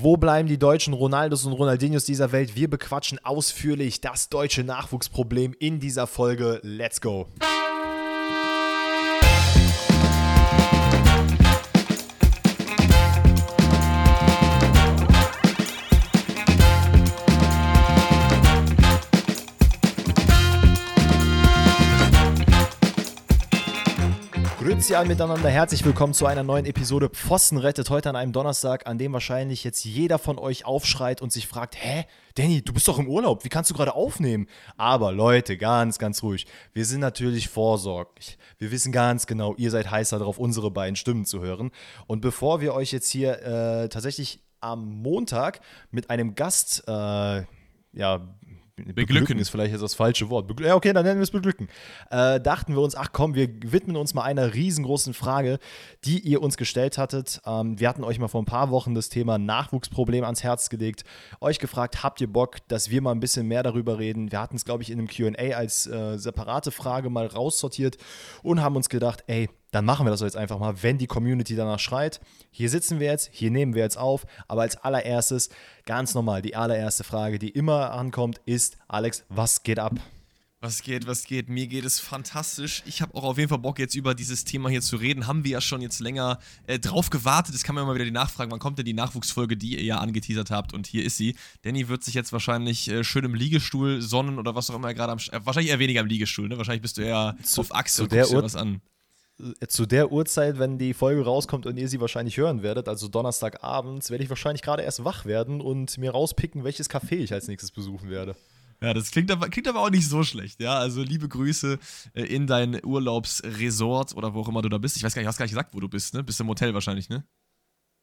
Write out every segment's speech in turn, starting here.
Wo bleiben die deutschen Ronaldos und Ronaldinhos dieser Welt? Wir bequatschen ausführlich das deutsche Nachwuchsproblem in dieser Folge. Let's go! Grüezi alle miteinander, herzlich willkommen zu einer neuen Episode Pfosten rettet heute an einem Donnerstag, an dem wahrscheinlich jetzt jeder von euch aufschreit und sich fragt, hä, Danny, du bist doch im Urlaub, wie kannst du gerade aufnehmen? Aber Leute, ganz, ganz ruhig, wir sind natürlich vorsorglich. Wir wissen ganz genau, ihr seid heißer darauf, unsere beiden Stimmen zu hören. Und bevor wir euch jetzt hier äh, tatsächlich am Montag mit einem Gast äh, ja, beglücken ist vielleicht jetzt das falsche Wort. Begl ja, okay, dann nennen wir es beglücken. Äh, dachten wir uns, ach komm, wir widmen uns mal einer riesengroßen Frage, die ihr uns gestellt hattet. Ähm, wir hatten euch mal vor ein paar Wochen das Thema Nachwuchsproblem ans Herz gelegt. Euch gefragt, habt ihr Bock, dass wir mal ein bisschen mehr darüber reden? Wir hatten es, glaube ich, in einem QA als äh, separate Frage mal raussortiert und haben uns gedacht, ey, dann machen wir das jetzt einfach mal, wenn die Community danach schreit. Hier sitzen wir jetzt, hier nehmen wir jetzt auf, aber als allererstes, ganz normal, die allererste Frage, die immer ankommt, ist, Alex, was geht ab? Was geht, was geht? Mir geht es fantastisch. Ich habe auch auf jeden Fall Bock, jetzt über dieses Thema hier zu reden. Haben wir ja schon jetzt länger äh, drauf gewartet. Das kann man immer wieder die Nachfragen. Wann kommt denn die Nachwuchsfolge, die ihr ja angeteasert habt? Und hier ist sie. Danny wird sich jetzt wahrscheinlich äh, schön im Liegestuhl sonnen oder was auch immer er gerade am. Äh, wahrscheinlich eher weniger im Liegestuhl, ne? Wahrscheinlich bist du eher zu, auf Achse und guckst dir was an zu der Uhrzeit, wenn die Folge rauskommt und ihr sie wahrscheinlich hören werdet, also Donnerstagabends, werde ich wahrscheinlich gerade erst wach werden und mir rauspicken, welches Café ich als nächstes besuchen werde. Ja, das klingt aber, klingt aber auch nicht so schlecht, ja. Also liebe Grüße äh, in dein Urlaubsresort oder wo auch immer du da bist. Ich weiß gar nicht, hast gar nicht gesagt, wo du bist, ne? Bist im Hotel wahrscheinlich, ne?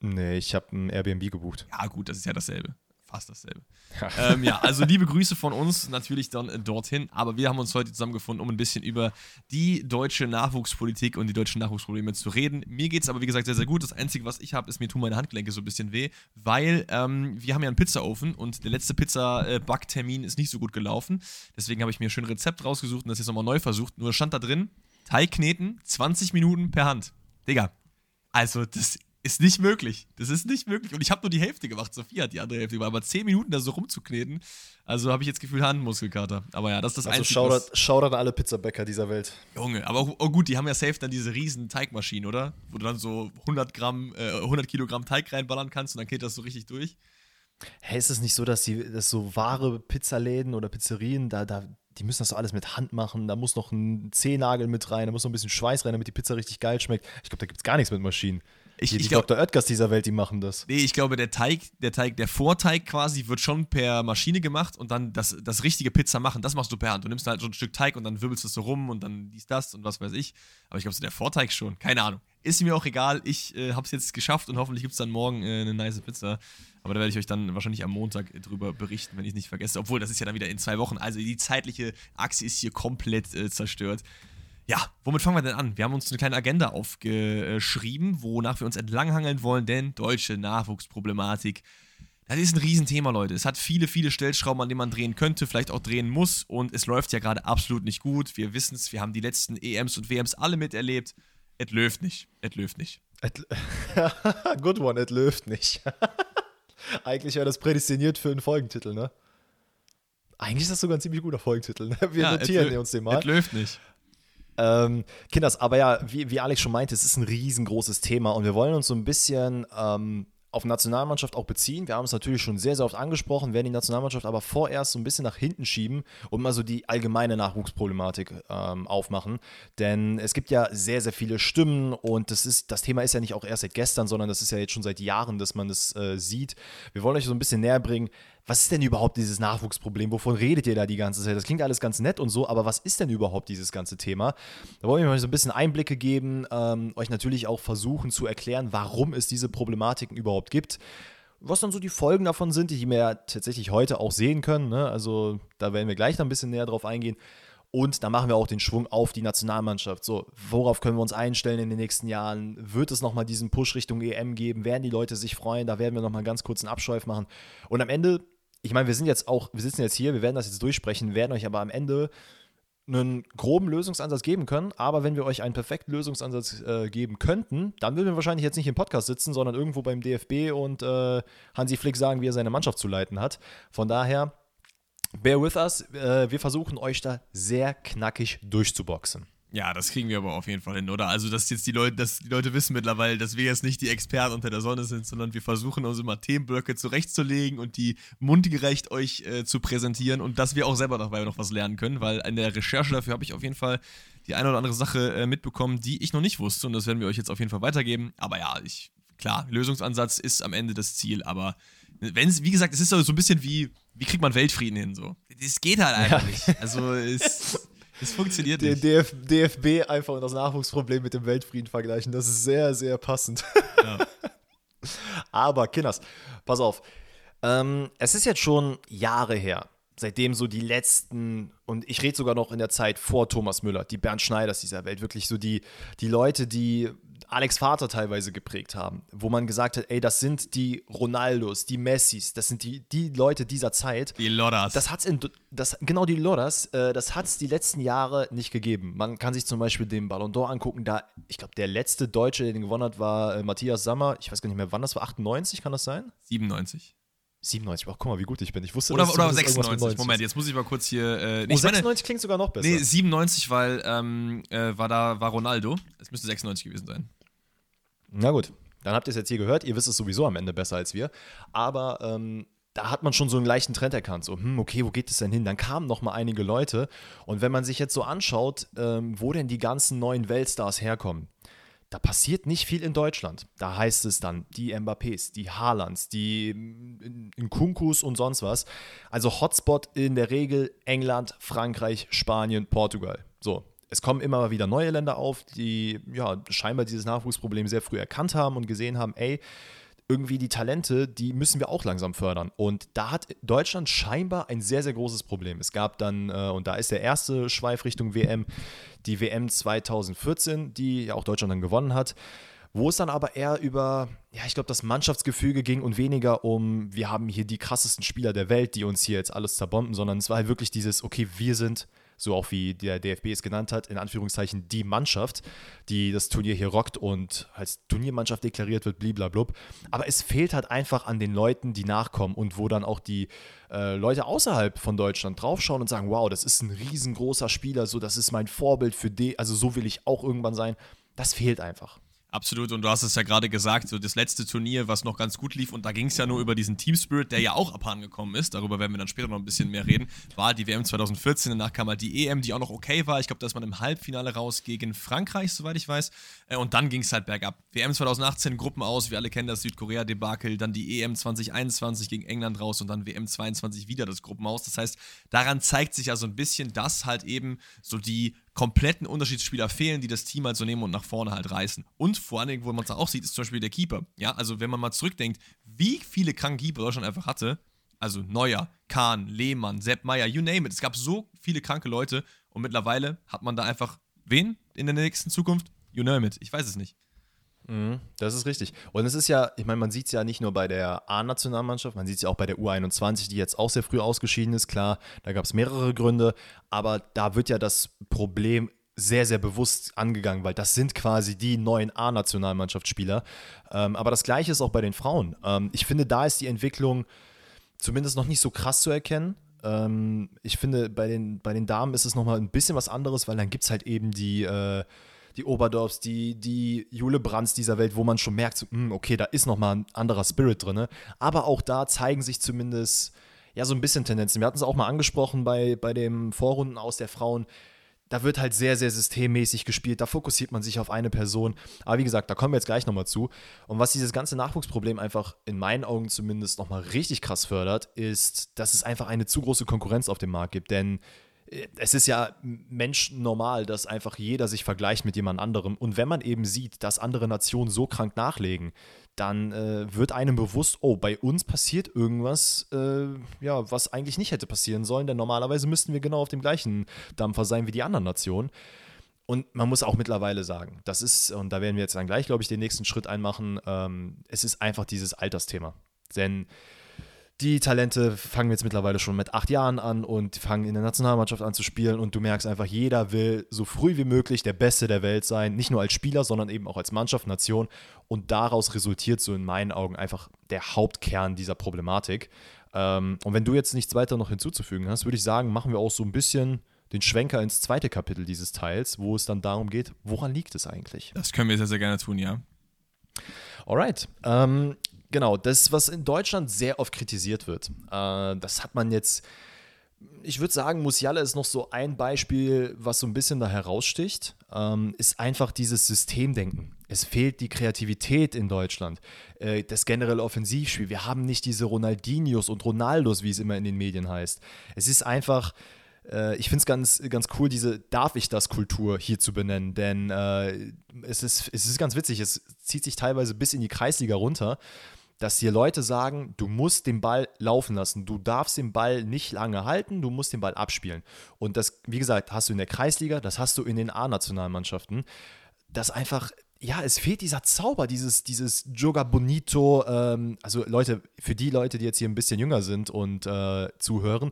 Nee, ich habe ein Airbnb gebucht. Ja, gut, das ist ja dasselbe fast dasselbe. ähm, ja, also liebe Grüße von uns natürlich dann äh, dorthin. Aber wir haben uns heute zusammengefunden, um ein bisschen über die deutsche Nachwuchspolitik und die deutschen Nachwuchsprobleme zu reden. Mir geht es aber, wie gesagt, sehr, sehr gut. Das Einzige, was ich habe, ist, mir tun meine Handgelenke so ein bisschen weh, weil ähm, wir haben ja einen Pizzaofen und der letzte Pizza-Backtermin ist nicht so gut gelaufen. Deswegen habe ich mir ein schönes Rezept rausgesucht und das jetzt nochmal neu versucht. Nur stand da drin, Teig kneten, 20 Minuten per Hand. Digga, also das ist nicht möglich. Das ist nicht möglich. Und ich habe nur die Hälfte gemacht. Sophie hat die andere Hälfte gemacht. Aber zehn Minuten da so rumzukneten, also habe ich jetzt Gefühl Handmuskelkater. Aber ja, das ist das also Einzige. Also Shoutout an alle Pizzabäcker dieser Welt. Junge, aber auch, oh gut, die haben ja safe dann diese riesen Teigmaschinen, oder? Wo du dann so 100 Gramm, äh, 100 Kilogramm Teig reinballern kannst und dann geht das so richtig durch. Hey, ist es nicht so, dass die, dass so wahre Pizzaläden oder Pizzerien, da, da, die müssen das so alles mit Hand machen, da muss noch ein Zehnagel mit rein, da muss noch ein bisschen Schweiß rein, damit die Pizza richtig geil schmeckt. Ich glaube, da gibt es gar nichts mit Maschinen. Ich, die, ich glaub, Dr. Oetkers dieser Welt, die machen das. Nee, ich glaube, der Teig, der Teig, der Vorteig quasi wird schon per Maschine gemacht und dann das, das richtige Pizza machen, das machst du per Hand. Du nimmst halt so ein Stück Teig und dann wirbelst du es so rum und dann dies, das und was weiß ich. Aber ich glaube, so der Vorteig schon. Keine Ahnung. Ist mir auch egal. Ich äh, habe es jetzt geschafft und hoffentlich gibt es dann morgen äh, eine nice Pizza. Aber da werde ich euch dann wahrscheinlich am Montag drüber berichten, wenn ich es nicht vergesse. Obwohl, das ist ja dann wieder in zwei Wochen. Also die zeitliche Achse ist hier komplett äh, zerstört. Ja, womit fangen wir denn an? Wir haben uns eine kleine Agenda aufgeschrieben, wonach wir uns entlanghangeln wollen, denn deutsche Nachwuchsproblematik. Das ist ein Riesenthema, Leute. Es hat viele, viele Stellschrauben, an denen man drehen könnte, vielleicht auch drehen muss. Und es läuft ja gerade absolut nicht gut. Wir wissen es, wir haben die letzten EMs und WMs alle miterlebt. Es läuft nicht. Es läuft nicht. Good one, es läuft nicht. Eigentlich wäre das prädestiniert für einen Folgentitel, ne? Eigentlich ist das sogar ein ziemlich guter Folgentitel. Ne? Wir ja, notieren uns den mal. Es läuft nicht. Ähm, Kinders, aber ja, wie, wie Alex schon meinte, es ist ein riesengroßes Thema und wir wollen uns so ein bisschen ähm, auf Nationalmannschaft auch beziehen. Wir haben es natürlich schon sehr, sehr oft angesprochen, werden die Nationalmannschaft aber vorerst so ein bisschen nach hinten schieben und mal so die allgemeine Nachwuchsproblematik ähm, aufmachen. Denn es gibt ja sehr, sehr viele Stimmen und das, ist, das Thema ist ja nicht auch erst seit gestern, sondern das ist ja jetzt schon seit Jahren, dass man das äh, sieht. Wir wollen euch so ein bisschen näher bringen, was ist denn überhaupt dieses Nachwuchsproblem? Wovon redet ihr da die ganze Zeit? Das klingt alles ganz nett und so, aber was ist denn überhaupt dieses ganze Thema? Da wollen wir euch so ein bisschen Einblicke geben, ähm, euch natürlich auch versuchen zu erklären, warum es diese Problematiken überhaupt gibt. Was dann so die Folgen davon sind, die wir ja tatsächlich heute auch sehen können. Ne? Also da werden wir gleich dann ein bisschen näher drauf eingehen. Und da machen wir auch den Schwung auf die Nationalmannschaft. So, worauf können wir uns einstellen in den nächsten Jahren? Wird es nochmal diesen Push Richtung EM geben? Werden die Leute sich freuen? Da werden wir nochmal ganz kurz einen Abschweif machen. Und am Ende ich meine, wir sind jetzt auch, wir sitzen jetzt hier, wir werden das jetzt durchsprechen, werden euch aber am Ende einen groben Lösungsansatz geben können, aber wenn wir euch einen perfekten Lösungsansatz äh, geben könnten, dann würden wir wahrscheinlich jetzt nicht im Podcast sitzen, sondern irgendwo beim DFB und äh, Hansi Flick sagen, wie er seine Mannschaft zu leiten hat. Von daher, bear with us, äh, wir versuchen euch da sehr knackig durchzuboxen. Ja, das kriegen wir aber auf jeden Fall hin, oder? Also, dass jetzt die Leute, dass die Leute wissen mittlerweile, dass wir jetzt nicht die Experten unter der Sonne sind, sondern wir versuchen uns immer Themenblöcke zurechtzulegen und die mundgerecht euch äh, zu präsentieren und dass wir auch selber dabei noch was lernen können, weil in der Recherche dafür habe ich auf jeden Fall die eine oder andere Sache äh, mitbekommen, die ich noch nicht wusste und das werden wir euch jetzt auf jeden Fall weitergeben. Aber ja, ich, klar, Lösungsansatz ist am Ende das Ziel, aber wenn es, wie gesagt, es ist so ein bisschen wie, wie kriegt man Weltfrieden hin so? Das geht halt einfach ja. nicht. Also es es funktioniert nicht. Den DF DFB einfach und das Nachwuchsproblem mit dem Weltfrieden vergleichen. Das ist sehr, sehr passend. Ja. Aber, Kinders, pass auf. Ähm, es ist jetzt schon Jahre her, seitdem so die letzten, und ich rede sogar noch in der Zeit vor Thomas Müller, die Bernd Schneiders dieser Welt, wirklich so die, die Leute, die Alex Vater teilweise geprägt haben, wo man gesagt hat, ey, das sind die Ronaldos, die Messis, das sind die, die Leute dieser Zeit. Die Loras. Das hat's in, das, genau die Loras, äh, das hat es die letzten Jahre nicht gegeben. Man kann sich zum Beispiel den Ballon d'Or angucken, da, ich glaube, der letzte Deutsche, der den gewonnen hat, war äh, Matthias Sammer, ich weiß gar nicht mehr, wann das war, 98, kann das sein? 97. 97, ach guck mal, wie gut ich bin. Ich wusste Oder, oder 96. Moment, jetzt muss ich mal kurz hier. Äh, nee, oh, 96 meine, klingt sogar noch besser. Nee, 97, weil ähm, äh, war da war Ronaldo. Es müsste 96 gewesen sein. Na gut, dann habt ihr es jetzt hier gehört. Ihr wisst es sowieso am Ende besser als wir. Aber ähm, da hat man schon so einen leichten Trend erkannt. So, hm, okay, wo geht es denn hin? Dann kamen noch mal einige Leute. Und wenn man sich jetzt so anschaut, ähm, wo denn die ganzen neuen Weltstars herkommen, da passiert nicht viel in Deutschland. Da heißt es dann die Mbappés, die Haalands, die Nkunkus und sonst was. Also Hotspot in der Regel England, Frankreich, Spanien, Portugal. So, es kommen immer wieder neue Länder auf, die ja scheinbar dieses Nachwuchsproblem sehr früh erkannt haben und gesehen haben, ey, irgendwie die Talente, die müssen wir auch langsam fördern. Und da hat Deutschland scheinbar ein sehr, sehr großes Problem. Es gab dann, äh, und da ist der erste Schweif Richtung WM, die WM 2014, die ja auch Deutschland dann gewonnen hat wo es dann aber eher über, ja, ich glaube, das Mannschaftsgefüge ging und weniger um, wir haben hier die krassesten Spieler der Welt, die uns hier jetzt alles zerbomben, sondern es war halt wirklich dieses, okay, wir sind so auch wie der DFB es genannt hat, in Anführungszeichen die Mannschaft, die das Turnier hier rockt und als Turniermannschaft deklariert wird, bliblablub. Aber es fehlt halt einfach an den Leuten, die nachkommen und wo dann auch die äh, Leute außerhalb von Deutschland draufschauen und sagen, wow, das ist ein riesengroßer Spieler, so das ist mein Vorbild für die, also so will ich auch irgendwann sein. Das fehlt einfach. Absolut, und du hast es ja gerade gesagt, so das letzte Turnier, was noch ganz gut lief, und da ging es ja nur über diesen Team Spirit, der ja auch abhandengekommen ist, darüber werden wir dann später noch ein bisschen mehr reden, war die WM 2014, danach kam halt die EM, die auch noch okay war. Ich glaube, da ist man im Halbfinale raus gegen Frankreich, soweit ich weiß. Äh, und dann ging es halt bergab. WM 2018, Gruppen aus, wir alle kennen das Südkorea-Debakel, dann die EM 2021 gegen England raus und dann WM 22 wieder das Gruppen aus. Das heißt, daran zeigt sich ja so ein bisschen, dass halt eben so die kompletten Unterschiedsspieler fehlen, die das Team halt so nehmen und nach vorne halt reißen. Und vor allen Dingen, wo man es auch sieht, ist zum Beispiel der Keeper. Ja, also wenn man mal zurückdenkt, wie viele kranke Keeper Deutschland einfach hatte, also Neuer, Kahn, Lehmann, Sepp Meier, you name it. Es gab so viele kranke Leute und mittlerweile hat man da einfach wen in der nächsten Zukunft? You name it. Ich weiß es nicht. Mhm, das ist richtig. Und es ist ja, ich meine, man sieht es ja nicht nur bei der A-Nationalmannschaft, man sieht es ja auch bei der U21, die jetzt auch sehr früh ausgeschieden ist. Klar, da gab es mehrere Gründe, aber da wird ja das Problem sehr, sehr bewusst angegangen, weil das sind quasi die neuen A-Nationalmannschaftsspieler. Ähm, aber das Gleiche ist auch bei den Frauen. Ähm, ich finde, da ist die Entwicklung zumindest noch nicht so krass zu erkennen. Ähm, ich finde, bei den, bei den Damen ist es nochmal ein bisschen was anderes, weil dann gibt es halt eben die. Äh, die Oberdorfs, die, die Jule Brands dieser Welt, wo man schon merkt, so, mh, hm, okay, da ist nochmal ein anderer Spirit drin. Aber auch da zeigen sich zumindest ja so ein bisschen Tendenzen. Wir hatten es auch mal angesprochen bei, bei dem Vorrunden aus der Frauen. Da wird halt sehr, sehr systemmäßig gespielt. Da fokussiert man sich auf eine Person. Aber wie gesagt, da kommen wir jetzt gleich nochmal zu. Und was dieses ganze Nachwuchsproblem einfach in meinen Augen zumindest nochmal richtig krass fördert, ist, dass es einfach eine zu große Konkurrenz auf dem Markt gibt. Denn es ist ja menschnormal, dass einfach jeder sich vergleicht mit jemand anderem. Und wenn man eben sieht, dass andere Nationen so krank nachlegen, dann äh, wird einem bewusst, oh, bei uns passiert irgendwas, äh, ja, was eigentlich nicht hätte passieren sollen, denn normalerweise müssten wir genau auf dem gleichen Dampfer sein wie die anderen Nationen. Und man muss auch mittlerweile sagen, das ist, und da werden wir jetzt dann gleich, glaube ich, den nächsten Schritt einmachen, ähm, es ist einfach dieses Altersthema. Denn die Talente fangen jetzt mittlerweile schon mit acht Jahren an und fangen in der Nationalmannschaft an zu spielen und du merkst einfach, jeder will so früh wie möglich der Beste der Welt sein, nicht nur als Spieler, sondern eben auch als Mannschaft, Nation und daraus resultiert so in meinen Augen einfach der Hauptkern dieser Problematik. Ähm, und wenn du jetzt nichts weiter noch hinzuzufügen hast, würde ich sagen, machen wir auch so ein bisschen den Schwenker ins zweite Kapitel dieses Teils, wo es dann darum geht, woran liegt es eigentlich? Das können wir sehr, sehr gerne tun, ja. Alright. Ähm, genau, das, was in Deutschland sehr oft kritisiert wird, äh, das hat man jetzt. Ich würde sagen, Musiala ist noch so ein Beispiel, was so ein bisschen da heraussticht, ähm, ist einfach dieses Systemdenken. Es fehlt die Kreativität in Deutschland, äh, das generelle Offensivspiel. Wir haben nicht diese Ronaldinhos und Ronaldos, wie es immer in den Medien heißt. Es ist einfach, äh, ich finde es ganz, ganz cool, diese Darf ich das Kultur hier zu benennen, denn äh, es, ist, es ist ganz witzig, es zieht sich teilweise bis in die Kreisliga runter, dass hier Leute sagen, du musst den Ball laufen lassen, du darfst den Ball nicht lange halten, du musst den Ball abspielen. Und das, wie gesagt, hast du in der Kreisliga, das hast du in den A-Nationalmannschaften, das einfach ja, es fehlt dieser Zauber, dieses, dieses Joga Bonito. Ähm, also Leute, für die Leute, die jetzt hier ein bisschen jünger sind und äh, zuhören,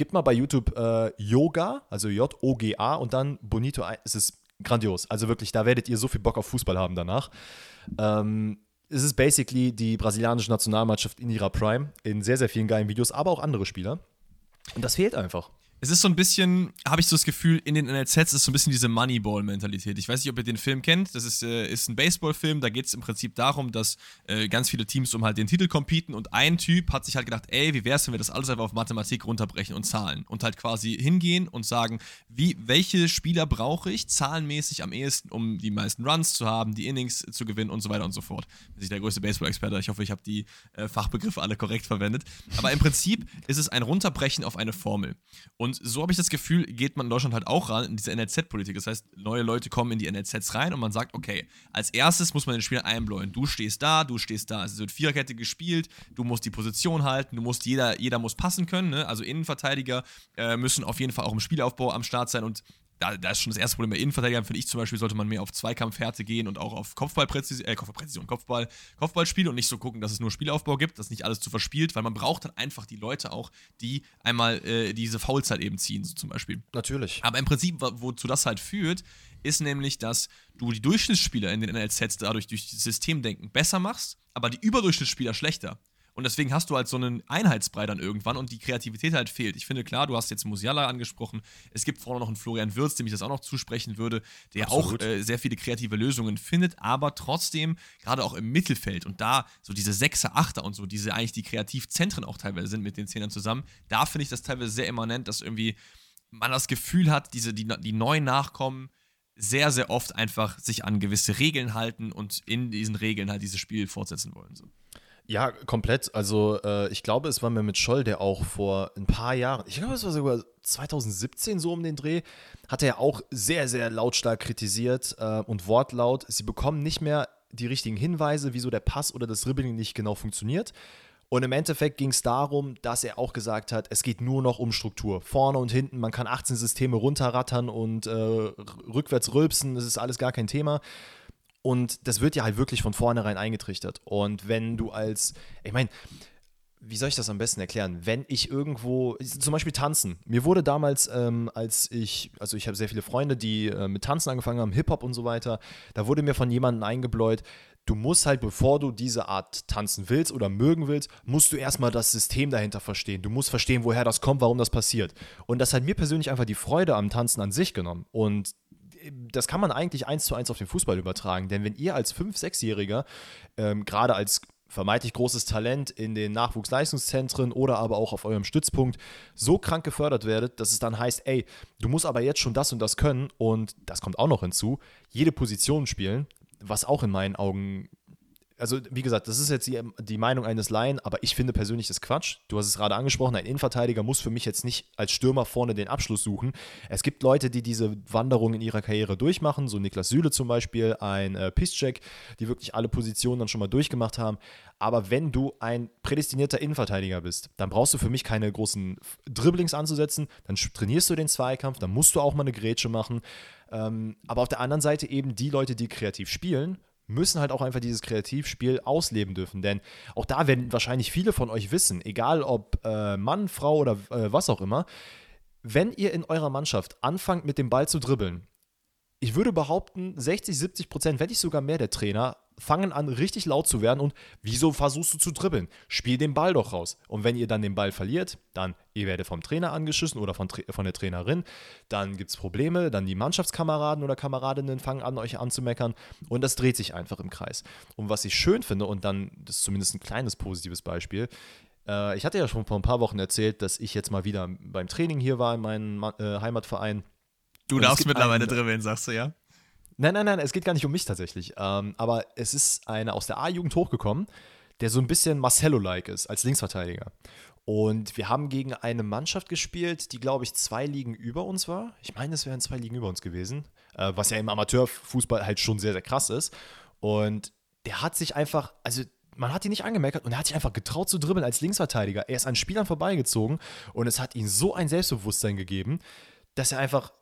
Gebt mal bei YouTube äh, Yoga, also J-O-G-A und dann Bonito. Es ist grandios. Also wirklich, da werdet ihr so viel Bock auf Fußball haben danach. Ähm, es ist basically die brasilianische Nationalmannschaft in ihrer Prime, in sehr, sehr vielen geilen Videos, aber auch andere Spieler. Und das fehlt einfach es ist so ein bisschen, habe ich so das Gefühl, in den NLZs ist so ein bisschen diese Moneyball-Mentalität. Ich weiß nicht, ob ihr den Film kennt. Das ist, äh, ist ein Baseball-Film. Da geht es im Prinzip darum, dass äh, ganz viele Teams um halt den Titel competen und ein Typ hat sich halt gedacht, ey, wie wär's, wenn wir das alles einfach auf Mathematik runterbrechen und Zahlen und halt quasi hingehen und sagen, wie, welche Spieler brauche ich zahlenmäßig am ehesten, um die meisten Runs zu haben, die Innings zu gewinnen und so weiter und so fort. Bin ich der größte Baseball-Experte. Ich hoffe, ich habe die äh, Fachbegriffe alle korrekt verwendet. Aber im Prinzip ist es ein Runterbrechen auf eine Formel. Und und so habe ich das Gefühl, geht man in Deutschland halt auch ran in diese NLZ-Politik. Das heißt, neue Leute kommen in die NLZs rein und man sagt, okay, als erstes muss man den Spieler einbläuen. Du stehst da, du stehst da. Es wird Viererkette gespielt, du musst die Position halten, du musst, jeder, jeder muss passen können. Ne? Also Innenverteidiger äh, müssen auf jeden Fall auch im Spielaufbau am Start sein und da, da, ist schon das erste Problem bei Innenverteidigern, finde ich zum Beispiel, sollte man mehr auf Zweikampfhärte gehen und auch auf Kopfballpräzision, äh, Kopfballpräzision, Kopfball, Kopfballspiel und nicht so gucken, dass es nur Spielaufbau gibt, dass nicht alles zu verspielt, weil man braucht dann einfach die Leute auch, die einmal äh, diese Foulzeit eben ziehen, so zum Beispiel. Natürlich. Aber im Prinzip, wozu das halt führt, ist nämlich, dass du die Durchschnittsspieler in den NLZs dadurch durch das Systemdenken besser machst, aber die Überdurchschnittsspieler schlechter. Und deswegen hast du halt so einen Einheitsbrei dann irgendwann und die Kreativität halt fehlt. Ich finde, klar, du hast jetzt Musiala angesprochen. Es gibt vorne noch einen Florian Wirz, dem ich das auch noch zusprechen würde, der Absolut. auch äh, sehr viele kreative Lösungen findet, aber trotzdem, gerade auch im Mittelfeld und da so diese Sechser, Achter und so, diese eigentlich die Kreativzentren auch teilweise sind mit den Zehnern zusammen, da finde ich das teilweise sehr immanent, dass irgendwie man das Gefühl hat, diese, die, die neuen Nachkommen, sehr, sehr oft einfach sich an gewisse Regeln halten und in diesen Regeln halt dieses Spiel fortsetzen wollen. So. Ja, komplett. Also äh, ich glaube, es war mir mit Scholl, der auch vor ein paar Jahren, ich glaube, es war sogar 2017 so um den Dreh, hat er auch sehr, sehr lautstark kritisiert äh, und wortlaut, sie bekommen nicht mehr die richtigen Hinweise, wieso der Pass oder das Dribbling nicht genau funktioniert. Und im Endeffekt ging es darum, dass er auch gesagt hat, es geht nur noch um Struktur. Vorne und hinten, man kann 18 Systeme runterrattern und äh, rückwärts rülpsen, das ist alles gar kein Thema. Und das wird ja halt wirklich von vornherein eingetrichtert. Und wenn du als, ich meine, wie soll ich das am besten erklären? Wenn ich irgendwo, zum Beispiel tanzen. Mir wurde damals, ähm, als ich, also ich habe sehr viele Freunde, die äh, mit Tanzen angefangen haben, Hip-Hop und so weiter, da wurde mir von jemandem eingebläut, du musst halt, bevor du diese Art tanzen willst oder mögen willst, musst du erstmal das System dahinter verstehen. Du musst verstehen, woher das kommt, warum das passiert. Und das hat mir persönlich einfach die Freude am Tanzen an sich genommen. Und das kann man eigentlich eins zu eins auf den Fußball übertragen. Denn wenn ihr als 5-, 6-Jähriger, ähm, gerade als vermeintlich großes Talent in den Nachwuchsleistungszentren oder aber auch auf eurem Stützpunkt so krank gefördert werdet, dass es dann heißt, ey, du musst aber jetzt schon das und das können und das kommt auch noch hinzu, jede Position spielen, was auch in meinen Augen also wie gesagt, das ist jetzt die, die, Meinung eines Laien, aber ich finde persönlich das Quatsch. Du hast es gerade angesprochen, ein Innenverteidiger muss für mich jetzt nicht als Stürmer vorne den Abschluss suchen. Es gibt Leute, die diese Wanderung in ihrer Karriere durchmachen, so Niklas Süle zum Beispiel, ein äh, Piszczek, die wirklich alle Positionen dann schon mal durchgemacht haben. Aber wenn du ein prädestinierter Innenverteidiger bist, dann brauchst du für mich keine großen Dribblings anzusetzen, dann trainierst du den Zweikampf, dann musst du auch mal eine Grätsche machen. Ähm, aber auf der anderen Seite eben die Leute, die kreativ spielen, müssen halt auch einfach dieses Kreativspiel ausleben dürfen. Denn auch da werden wahrscheinlich viele von euch wissen, egal ob äh, Mann, Frau oder äh, was auch immer, wenn ihr in eurer Mannschaft anfangt mit dem Ball zu dribbeln, ich würde behaupten, 60, 70 Prozent, wenn nicht sogar mehr der Trainer, fangen an, richtig laut zu werden und wieso versuchst du zu dribbeln? Spiel den Ball doch raus. Und wenn ihr dann den Ball verliert, dann ihr werdet vom Trainer angeschissen oder von, von der Trainerin, dann gibt es Probleme, dann die Mannschaftskameraden oder Kameradinnen fangen an, euch anzumeckern und das dreht sich einfach im Kreis. Und was ich schön finde, und dann, das ist zumindest ein kleines positives Beispiel, äh, ich hatte ja schon vor ein paar Wochen erzählt, dass ich jetzt mal wieder beim Training hier war in meinem äh, Heimatverein. Du darfst mittlerweile dribbeln, sagst du, ja? Nein, nein, nein, es geht gar nicht um mich tatsächlich. Ähm, aber es ist einer aus der A-Jugend hochgekommen, der so ein bisschen Marcello-like ist, als Linksverteidiger. Und wir haben gegen eine Mannschaft gespielt, die, glaube ich, zwei Ligen über uns war. Ich meine, es wären zwei Ligen über uns gewesen, äh, was ja im Amateurfußball halt schon sehr, sehr krass ist. Und der hat sich einfach, also man hat ihn nicht angemerkt und er hat sich einfach getraut zu dribbeln als Linksverteidiger. Er ist an Spielern vorbeigezogen und es hat ihm so ein Selbstbewusstsein gegeben, dass er einfach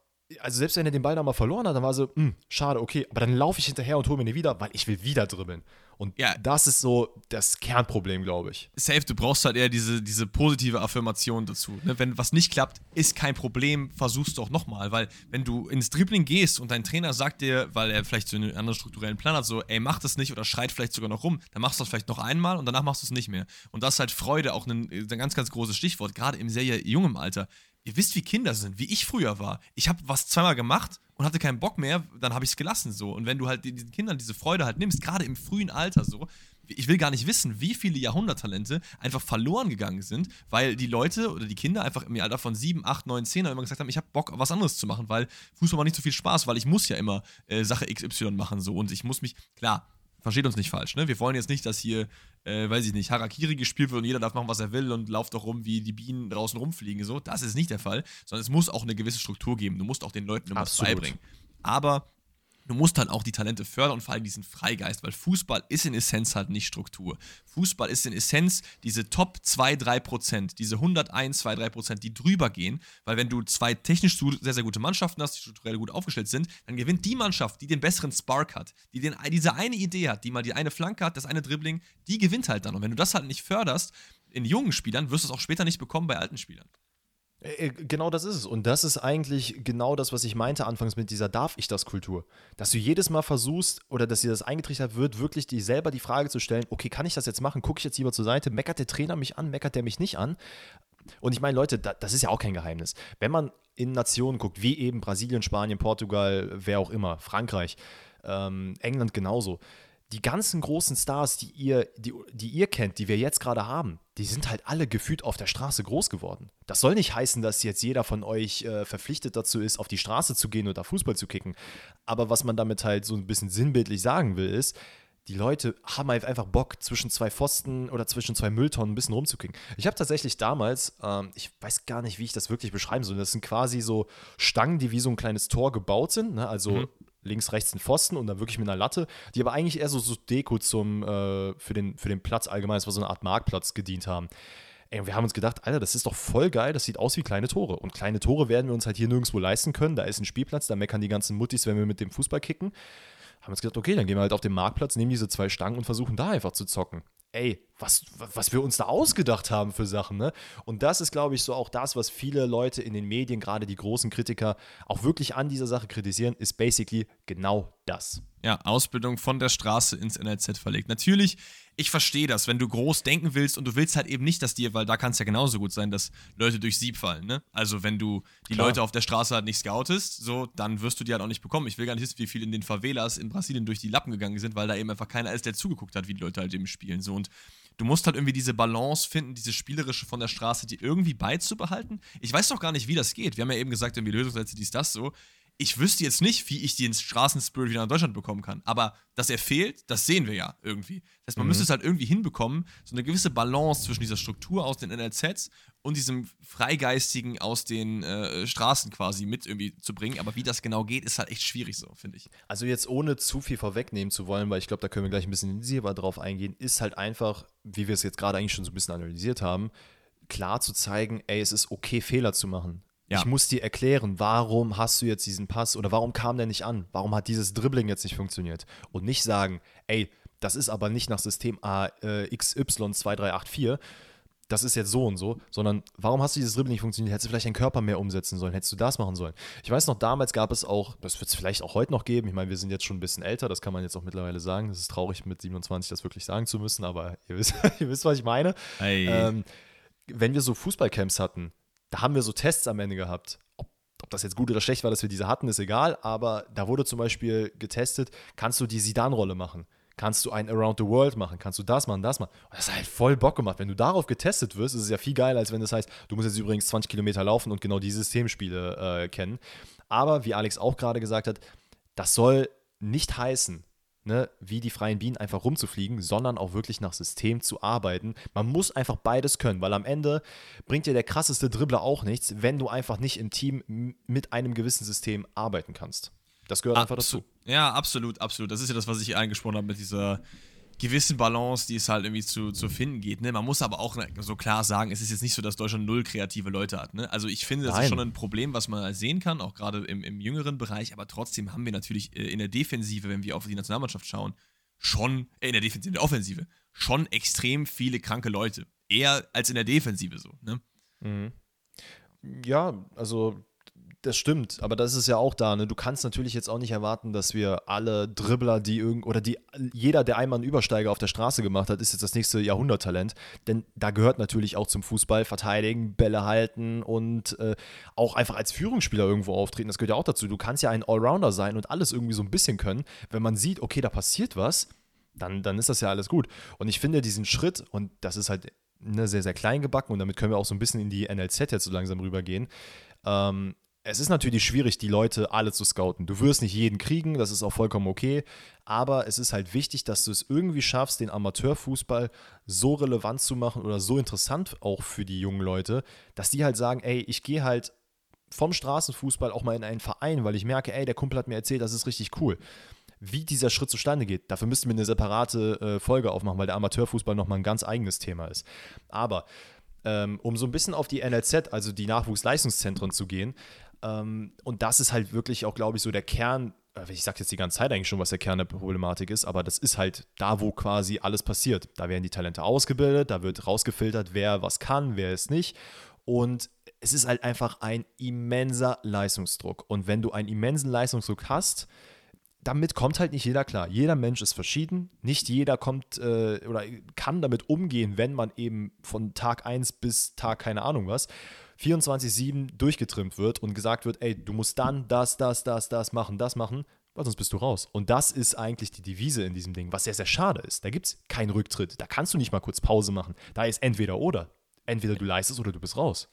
also selbst wenn er den Ball nochmal verloren hat, dann war so, hm, schade, okay, aber dann laufe ich hinterher und hole mir den wieder, weil ich will wieder dribbeln. Und ja. das ist so das Kernproblem, glaube ich. Safe, du brauchst halt eher diese, diese positive Affirmation dazu. Ne? Wenn was nicht klappt, ist kein Problem, versuch's doch nochmal. Weil wenn du ins Dribbling gehst und dein Trainer sagt dir, weil er vielleicht so einen anderen strukturellen Plan hat, so, ey, mach das nicht oder schreit vielleicht sogar noch rum, dann machst du das vielleicht noch einmal und danach machst du es nicht mehr. Und das ist halt Freude auch ein, ein ganz, ganz großes Stichwort, gerade im sehr jungen Alter ihr wisst, wie Kinder sind, wie ich früher war. Ich habe was zweimal gemacht und hatte keinen Bock mehr, dann habe ich es gelassen so. Und wenn du halt diesen Kindern diese Freude halt nimmst, gerade im frühen Alter so, ich will gar nicht wissen, wie viele Jahrhunderttalente einfach verloren gegangen sind, weil die Leute oder die Kinder einfach im Alter von 7, 8, 9, 10 immer gesagt haben, ich habe Bock, was anderes zu machen, weil Fußball macht nicht so viel Spaß, weil ich muss ja immer äh, Sache XY machen so und ich muss mich, klar, versteht uns nicht falsch, ne? Wir wollen jetzt nicht, dass hier, äh, weiß ich nicht, Harakiri gespielt wird und jeder darf machen, was er will und lauft doch rum, wie die Bienen draußen rumfliegen. So, das ist nicht der Fall, sondern es muss auch eine gewisse Struktur geben. Du musst auch den Leuten was beibringen. Aber du musst halt auch die Talente fördern und vor allem diesen Freigeist, weil Fußball ist in Essenz halt nicht Struktur. Fußball ist in Essenz diese Top 2, 3 Prozent, diese 101, 2, 3 Prozent, die drüber gehen, weil wenn du zwei technisch sehr, sehr gute Mannschaften hast, die strukturell gut aufgestellt sind, dann gewinnt die Mannschaft, die den besseren Spark hat, die den, diese eine Idee hat, die mal die eine Flanke hat, das eine Dribbling, die gewinnt halt dann. Und wenn du das halt nicht förderst, in jungen Spielern, wirst du es auch später nicht bekommen bei alten Spielern. Äh, äh, genau das ist es. Und das ist eigentlich genau das, was ich meinte anfangs mit dieser Darf ich das Kultur. Dass du jedes Mal versuchst oder dass dir das eingetrichtert wird, wirklich dir selber die Frage zu stellen, okay, kann ich das jetzt machen? Gucke ich jetzt lieber zur Seite? Meckert der Trainer mich an? Meckert der mich nicht an? Und ich meine, Leute, das ist ja auch kein Geheimnis. Wenn man in Nationen guckt, wie eben Brasilien, Spanien, Portugal, wer auch immer, Frankreich, ähm, England genauso, die ganzen großen Stars, die ihr, die, die ihr kennt, die wir jetzt gerade haben, die sind halt alle gefühlt auf der Straße groß geworden. Das soll nicht heißen, dass jetzt jeder von euch äh, verpflichtet dazu ist, auf die Straße zu gehen oder Fußball zu kicken. Aber was man damit halt so ein bisschen sinnbildlich sagen will, ist, die Leute haben halt einfach Bock, zwischen zwei Pfosten oder zwischen zwei Mülltonnen ein bisschen rumzukicken. Ich habe tatsächlich damals, ähm, ich weiß gar nicht, wie ich das wirklich beschreiben soll, das sind quasi so Stangen, die wie so ein kleines Tor gebaut sind, ne? also mhm links, rechts ein Pfosten und dann wirklich mit einer Latte, die aber eigentlich eher so, so Deko zum, äh, für, den, für den Platz allgemein, das war so eine Art Marktplatz gedient haben. Ey, wir haben uns gedacht, Alter, das ist doch voll geil, das sieht aus wie kleine Tore. Und kleine Tore werden wir uns halt hier nirgendwo leisten können. Da ist ein Spielplatz, da meckern die ganzen Muttis, wenn wir mit dem Fußball kicken. Haben uns gedacht, okay, dann gehen wir halt auf den Marktplatz, nehmen diese zwei Stangen und versuchen da einfach zu zocken ey, was, was wir uns da ausgedacht haben für Sachen, ne? Und das ist, glaube ich, so auch das, was viele Leute in den Medien, gerade die großen Kritiker, auch wirklich an dieser Sache kritisieren, ist basically genau das. Ja, Ausbildung von der Straße ins NLZ verlegt. Natürlich ich verstehe das, wenn du groß denken willst und du willst halt eben nicht, dass dir, weil da kann es ja genauso gut sein, dass Leute durch Sieb fallen, ne? Also wenn du die Klar. Leute auf der Straße halt nicht scoutest, so, dann wirst du die halt auch nicht bekommen. Ich will gar nicht wissen, wie viel in den Favelas in Brasilien durch die Lappen gegangen sind, weil da eben einfach keiner ist, der zugeguckt hat, wie die Leute halt eben spielen, so. Und du musst halt irgendwie diese Balance finden, diese spielerische von der Straße, die irgendwie beizubehalten. Ich weiß doch gar nicht, wie das geht. Wir haben ja eben gesagt, irgendwie Lösungssätze, dies, das so ich wüsste jetzt nicht, wie ich den Straßenspirit wieder nach Deutschland bekommen kann. Aber dass er fehlt, das sehen wir ja irgendwie. Das heißt, man mhm. müsste es halt irgendwie hinbekommen, so eine gewisse Balance zwischen dieser Struktur aus den NLZs und diesem Freigeistigen aus den äh, Straßen quasi mit irgendwie zu bringen. Aber wie das genau geht, ist halt echt schwierig so, finde ich. Also jetzt ohne zu viel vorwegnehmen zu wollen, weil ich glaube, da können wir gleich ein bisschen intensiver drauf eingehen, ist halt einfach, wie wir es jetzt gerade eigentlich schon so ein bisschen analysiert haben, klar zu zeigen, ey, es ist okay, Fehler zu machen Ja. Ich muss dir erklären, warum hast du jetzt diesen Pass oder warum kam der nicht an? Warum hat dieses Dribbling jetzt nicht funktioniert? Und nicht sagen, ey, das ist aber nicht nach System AXY2384, das ist jetzt so und so, sondern warum hast du dieses Dribbling nicht funktioniert? Hättest du vielleicht deinen Körper mehr umsetzen sollen? Hättest du das machen sollen? Ich weiß noch, damals gab es auch, das wird es vielleicht auch heute noch geben, ich meine, wir sind jetzt schon ein bisschen älter, das kann man jetzt auch mittlerweile sagen. Das ist traurig, mit 27 das wirklich sagen zu müssen, aber ihr wisst, ihr wisst was ich meine. Ähm, wenn wir so Fußballcamps hatten, da haben wir so Tests am Ende gehabt. Ob, ob das jetzt gut oder schlecht war, dass wir diese hatten, ist egal, aber da wurde zum Beispiel getestet, kannst du die Sidan-Rolle machen? kannst du ein Around the World machen, kannst du das machen, das machen. Das hat halt voll Bock gemacht. Wenn du darauf getestet wirst, ist es ja viel geiler, als wenn das heißt, du musst jetzt übrigens 20 Kilometer laufen und genau die Systemspiele äh, kennen. Aber wie Alex auch gerade gesagt hat, das soll nicht heißen, ne, wie die freien Bienen einfach rumzufliegen, sondern auch wirklich nach System zu arbeiten. Man muss einfach beides können, weil am Ende bringt dir der krasseste Dribbler auch nichts, wenn du einfach nicht im Team mit einem gewissen System arbeiten kannst. Das gehört einfach dazu. Ja, absolut, absolut. Das ist ja das, was ich angesprochen habe mit dieser gewissen Balance, die es halt irgendwie zu, zu finden geht. Ne? Man muss aber auch so klar sagen, es ist jetzt nicht so, dass Deutschland null kreative Leute hat. Ne? Also ich finde, das Nein. ist schon ein Problem, was man sehen kann, auch gerade im, im jüngeren Bereich, aber trotzdem haben wir natürlich äh, in der Defensive, wenn wir auf die Nationalmannschaft schauen, schon, äh, in der Defensive, in der Offensive, schon extrem viele kranke Leute. Eher als in der Defensive so. Ne? Mhm. Ja, also das stimmt, aber das ist ja auch da. Ne? Du kannst natürlich jetzt auch nicht erwarten, dass wir alle Dribbler, die irgend oder die jeder, der einmal einen Übersteiger auf der Straße gemacht hat, ist jetzt das nächste Jahrhunderttalent. Denn da gehört natürlich auch zum Fußball verteidigen, Bälle halten und äh, auch einfach als Führungsspieler irgendwo auftreten. Das gehört ja auch dazu. Du kannst ja ein Allrounder sein und alles irgendwie so ein bisschen können. Wenn man sieht, okay, da passiert was, dann, dann ist das ja alles gut. Und ich finde diesen Schritt, und das ist halt ne, sehr, sehr klein gebacken, und damit können wir auch so ein bisschen in die NLZ jetzt so langsam rübergehen. Ähm, es ist natürlich schwierig, die Leute alle zu scouten. Du wirst nicht jeden kriegen, das ist auch vollkommen okay. Aber es ist halt wichtig, dass du es irgendwie schaffst, den Amateurfußball so relevant zu machen oder so interessant auch für die jungen Leute, dass die halt sagen, ey, ich gehe halt vom Straßenfußball auch mal in einen Verein, weil ich merke, ey, der Kumpel hat mir erzählt, das ist richtig cool. Wie dieser Schritt zustande geht, dafür müssten wir eine separate äh, Folge aufmachen, weil der Amateurfußball nochmal ein ganz eigenes Thema ist. Aber ähm, um so ein bisschen auf die NLZ, also die Nachwuchsleistungszentren zu gehen, ähm, und das ist halt wirklich auch, glaube ich, so der Kern. Äh, ich sage jetzt die ganze Zeit eigentlich schon, was der Kern der Problematik ist, aber das ist halt da, wo quasi alles passiert. Da werden die Talente ausgebildet, da wird rausgefiltert, wer was kann, wer es nicht. Und es ist halt einfach ein immenser Leistungsdruck. Und wenn du einen immensen Leistungsdruck hast, damit kommt halt nicht jeder klar. Jeder Mensch ist verschieden. Nicht jeder kommt äh, oder kann damit umgehen, wenn man eben von Tag 1 bis Tag keine Ahnung was 24-7 durchgetrimmt wird und gesagt wird, ey, du musst dann das, das, das, das machen, das machen, weil sonst bist du raus. Und das ist eigentlich die Devise in diesem Ding, was sehr, sehr schade ist. Da gibt es keinen Rücktritt. Da kannst du nicht mal kurz Pause machen. Da ist entweder oder. Entweder du leistest oder du bist raus.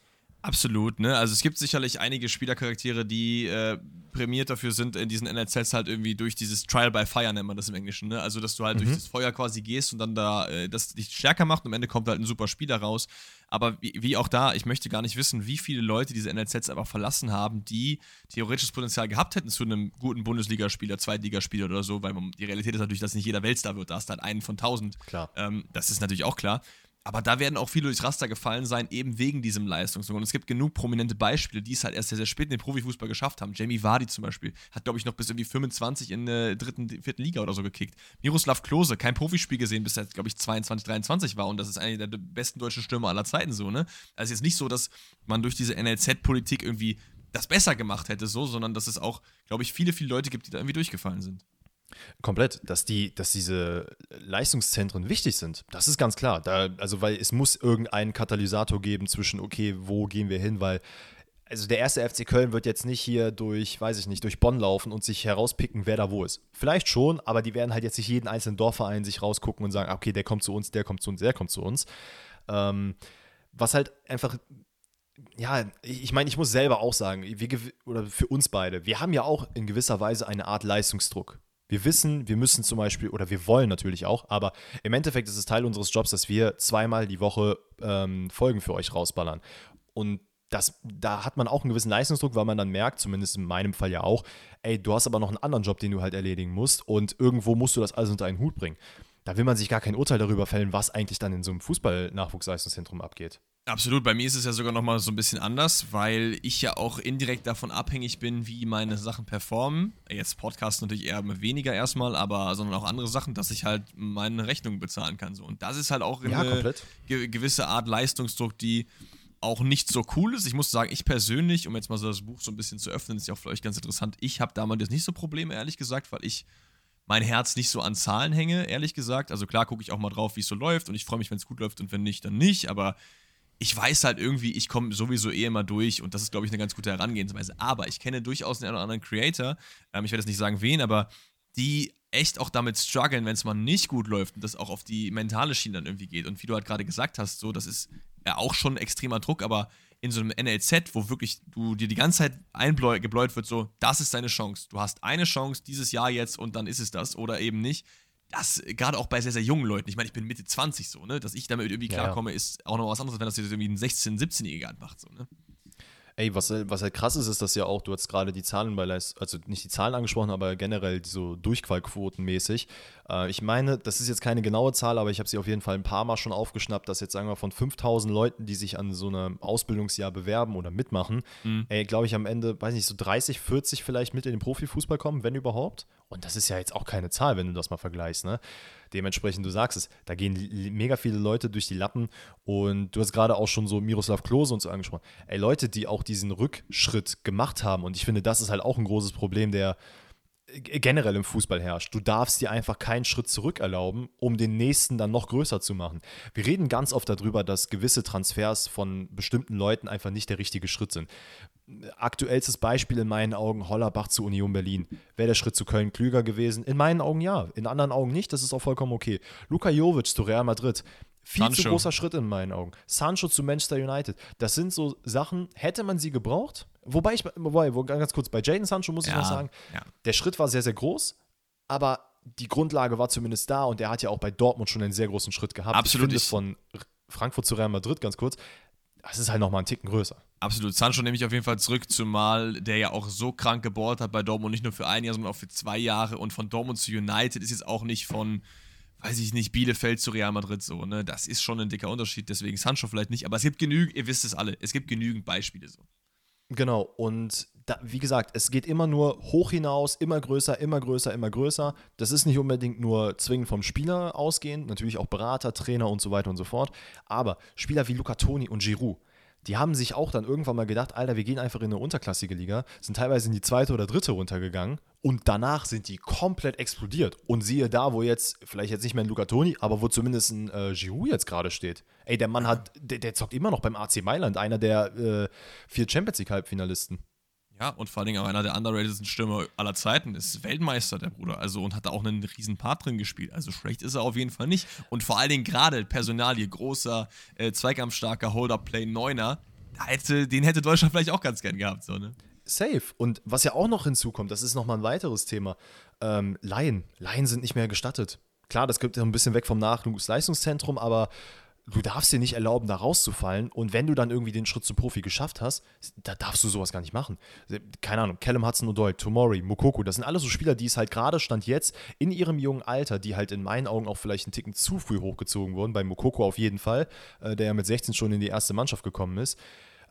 Absolut, ne? Also es gibt sicherlich einige Spielercharaktere, die äh, prämiert dafür sind, in diesen NLZs halt irgendwie durch dieses Trial by Fire nennt man das im Englischen, ne? Also dass du halt mhm. durch das Feuer quasi gehst und dann da äh, das dich stärker macht und am Ende kommt halt ein super Spieler raus. Aber wie, wie, auch da, ich möchte gar nicht wissen, wie viele Leute diese NLZs einfach verlassen haben, die theoretisches Potenzial gehabt hätten zu einem guten Bundesligaspieler, Zweitligaspieler oder so, weil man, die Realität ist natürlich, dass nicht jeder Weltstar wird, da ist halt einen von tausend. Klar. Ähm, das ist natürlich auch klar. Aber da werden auch viele durchs Raster gefallen sein, eben wegen diesem Leistungsdruck. Und es gibt genug prominente Beispiele, die es halt erst sehr, sehr spät in den Profifußball geschafft haben. Jamie Vardy zum Beispiel hat, glaube ich, noch bis irgendwie 25 in der dritten, vierten Liga oder so gekickt. Miroslav Klose, kein Profispiel gesehen, bis er, glaube ich, 22, 23 war. Und das ist einer der besten deutschen Stürmer aller Zeiten so, ne? Also jetzt nicht so, dass man durch diese NLZ-Politik irgendwie das besser gemacht hätte, so, sondern dass es auch, glaube ich, viele, viele Leute gibt, die da irgendwie durchgefallen sind. Komplett, dass die, dass diese Leistungszentren wichtig sind. Das ist ganz klar. Da, also, weil es muss irgendeinen Katalysator geben zwischen, okay, wo gehen wir hin, weil also der erste FC Köln wird jetzt nicht hier durch, weiß ich nicht, durch Bonn laufen und sich herauspicken, wer da wo ist. Vielleicht schon, aber die werden halt jetzt nicht jeden einzelnen Dorfverein sich rausgucken und sagen, okay, der kommt zu uns, der kommt zu uns, der kommt zu uns. Ähm, was halt einfach, ja, ich meine, ich muss selber auch sagen, wir, oder für uns beide, wir haben ja auch in gewisser Weise eine Art Leistungsdruck. Wir wissen, wir müssen zum Beispiel, oder wir wollen natürlich auch, aber im Endeffekt ist es Teil unseres Jobs, dass wir zweimal die Woche ähm, Folgen für euch rausballern. Und das, da hat man auch einen gewissen Leistungsdruck, weil man dann merkt, zumindest in meinem Fall ja auch, ey, du hast aber noch einen anderen Job, den du halt erledigen musst und irgendwo musst du das alles unter einen Hut bringen. Da will man sich gar kein Urteil darüber fällen, was eigentlich dann in so einem Fußball-Nachwuchsleistungszentrum abgeht. Absolut, bei mir ist es ja sogar nochmal so ein bisschen anders, weil ich ja auch indirekt davon abhängig bin, wie meine Sachen performen. Jetzt Podcast natürlich eher weniger erstmal, aber sondern auch andere Sachen, dass ich halt meine Rechnungen bezahlen kann. So. Und das ist halt auch Ja, eine ge gewisse Art Leistungsdruck, die auch nicht so cool ist. Ich muss sagen, ich persönlich, um jetzt mal so das Buch so ein bisschen zu öffnen, ist ja auch für euch ganz interessant, ich habe damals jetzt nicht so Probleme, ehrlich gesagt, weil ich mein Herz nicht so an Zahlen hänge, ehrlich gesagt. Also klar gucke ich auch mal drauf, wie es so läuft und ich freue mich, wenn es gut läuft und wenn nicht, dann nicht, aber ich weiß halt irgendwie, ich komme sowieso eh immer durch und das ist, glaube ich, eine ganz gute Herangehensweise. Aber ich kenne durchaus einen oder anderen Creator, ähm, ich werde jetzt nicht sagen wen, aber die echt auch damit strugglen, wenn es mal nicht gut läuft und das auch auf die mentale Schiene dann irgendwie geht. Und wie du halt gerade gesagt hast, so, das ist ja auch schon extremer Druck, aber in so einem NLZ, wo wirklich du dir die ganze Zeit eingebläut wird, so, das ist deine Chance. Du hast eine Chance dieses Jahr jetzt und dann ist es das oder eben nicht. Das, gerade auch bei sehr, sehr jungen Leuten, ich meine, ich bin Mitte 20 so, ne, dass ich damit irgendwie Ja, ja. klarkomme, ist auch noch was anderes, wenn das jetzt irgendwie ein 16-, 17-Jähriger halt macht, so, ne. Ey, was, halt- was halt krass ist, ist, dass ja auch, du hast gerade die Zahlen bei Leist also nicht die Zahlen angesprochen, aber generell so Durchqualquoten mäßig. Äh, ich meine, das ist jetzt keine genaue Zahl, aber ich habe sie auf jeden Fall ein paar Mal schon aufgeschnappt, dass jetzt sagen wir von 5000 Leuten, die sich an so einem Ausbildungsjahr bewerben oder mitmachen, Mhm. ey, glaube ich am Ende, weiß nicht, so 30, 40 vielleicht mit in den Profifußball kommen, wenn überhaupt. Und das ist ja jetzt auch keine Zahl, wenn du das mal vergleichst, ne? Dementsprechend, du sagst es, da gehen mega viele Leute durch die Lappen und du hast gerade auch schon so Miroslav Klose und so angesprochen. Ey, Leute, die auch diesen Rückschritt gemacht haben und ich finde, das ist halt auch ein großes Problem, der g- generell im Fußball herrscht. Du darfst dir einfach keinen Schritt zurück erlauben, um den nächsten dann noch größer zu machen. Wir reden ganz oft darüber, dass gewisse Transfers von bestimmten Leuten einfach nicht der richtige Schritt sind. Aktuellstes Beispiel in meinen Augen Hollerbach zu Union Berlin. Wäre der Schritt zu Köln klüger gewesen? In meinen Augen ja, in anderen Augen nicht, das ist auch vollkommen okay. Luka Jovic zu Real Madrid. Viel zu Sancho. großer Schritt in meinen Augen. Sancho zu Manchester United. Das sind so Sachen, hätte man sie gebraucht? Wobei ich, wobei, wo- ganz kurz, bei Jaden Sancho muss ich Ja, noch sagen, ja. der Schritt war sehr, sehr groß, aber die Grundlage war zumindest da und er hat ja auch bei Dortmund schon einen sehr großen Schritt gehabt. Absolut, Ich ich- finde von Frankfurt zu Real Madrid, ganz kurz, das ist halt nochmal einen Ticken größer. Absolut. Sancho nehme ich auf jeden Fall zurück, zumal der ja auch so krank geballt hat bei Dortmund, nicht nur für ein Jahr, sondern auch für zwei Jahre. Und von Dortmund zu United ist jetzt auch nicht von, weiß ich nicht, Bielefeld zu Real Madrid so. Ne? Das ist schon ein dicker Unterschied, deswegen Sancho vielleicht nicht. Aber es gibt genügend, ihr wisst es alle, es gibt genügend Beispiele so. Genau, und da, wie gesagt, es geht immer nur hoch hinaus, immer größer, immer größer, immer größer. Das ist nicht unbedingt nur zwingend vom Spieler ausgehend, natürlich auch Berater, Trainer und so weiter und so fort. Aber Spieler wie Luca Toni und Giroud, die haben sich auch dann irgendwann mal gedacht, Alter, wir gehen einfach in eine unterklassige Liga, sind teilweise in die zweite oder dritte runtergegangen und danach sind die komplett explodiert. Und siehe da, wo jetzt, vielleicht jetzt nicht mehr ein Luca Toni, aber wo zumindest ein äh, Giroud jetzt gerade steht. Ey, der Mann hat, der, der zockt immer noch beim AC Mailand, einer der äh, vier Champions League Halbfinalisten. Ja, und vor allen Dingen auch einer der underratedsten Stürmer aller Zeiten ist Weltmeister, der Bruder. Also und hat da auch einen riesen Part drin gespielt. Also schlecht ist er auf jeden Fall nicht. Und vor allen Dingen gerade Personalie, großer, äh, zweikampfstarker Hold-Up-Play, Neuner. Hätte, den hätte Deutschland vielleicht auch ganz gern gehabt, so, ne? Safe. Und was ja auch noch hinzukommt, das ist nochmal ein weiteres Thema. Ähm, Laien. Laien sind nicht mehr gestattet. Klar, das gibt ja ein bisschen weg vom Nachwuchsleistungszentrum, aber du darfst dir nicht erlauben, da rauszufallen. Und wenn du dann irgendwie den Schritt zum Profi geschafft hast, da darfst du sowas gar nicht machen. Keine Ahnung, Callum Hudson-Odoi, Tomori, Mokoko, das sind alles so Spieler, die es halt gerade Stand jetzt in ihrem jungen Alter, die halt in meinen Augen auch vielleicht einen Ticken zu früh hochgezogen wurden, bei Mokoko auf jeden Fall, äh, der ja mit 16 schon in die erste Mannschaft gekommen ist.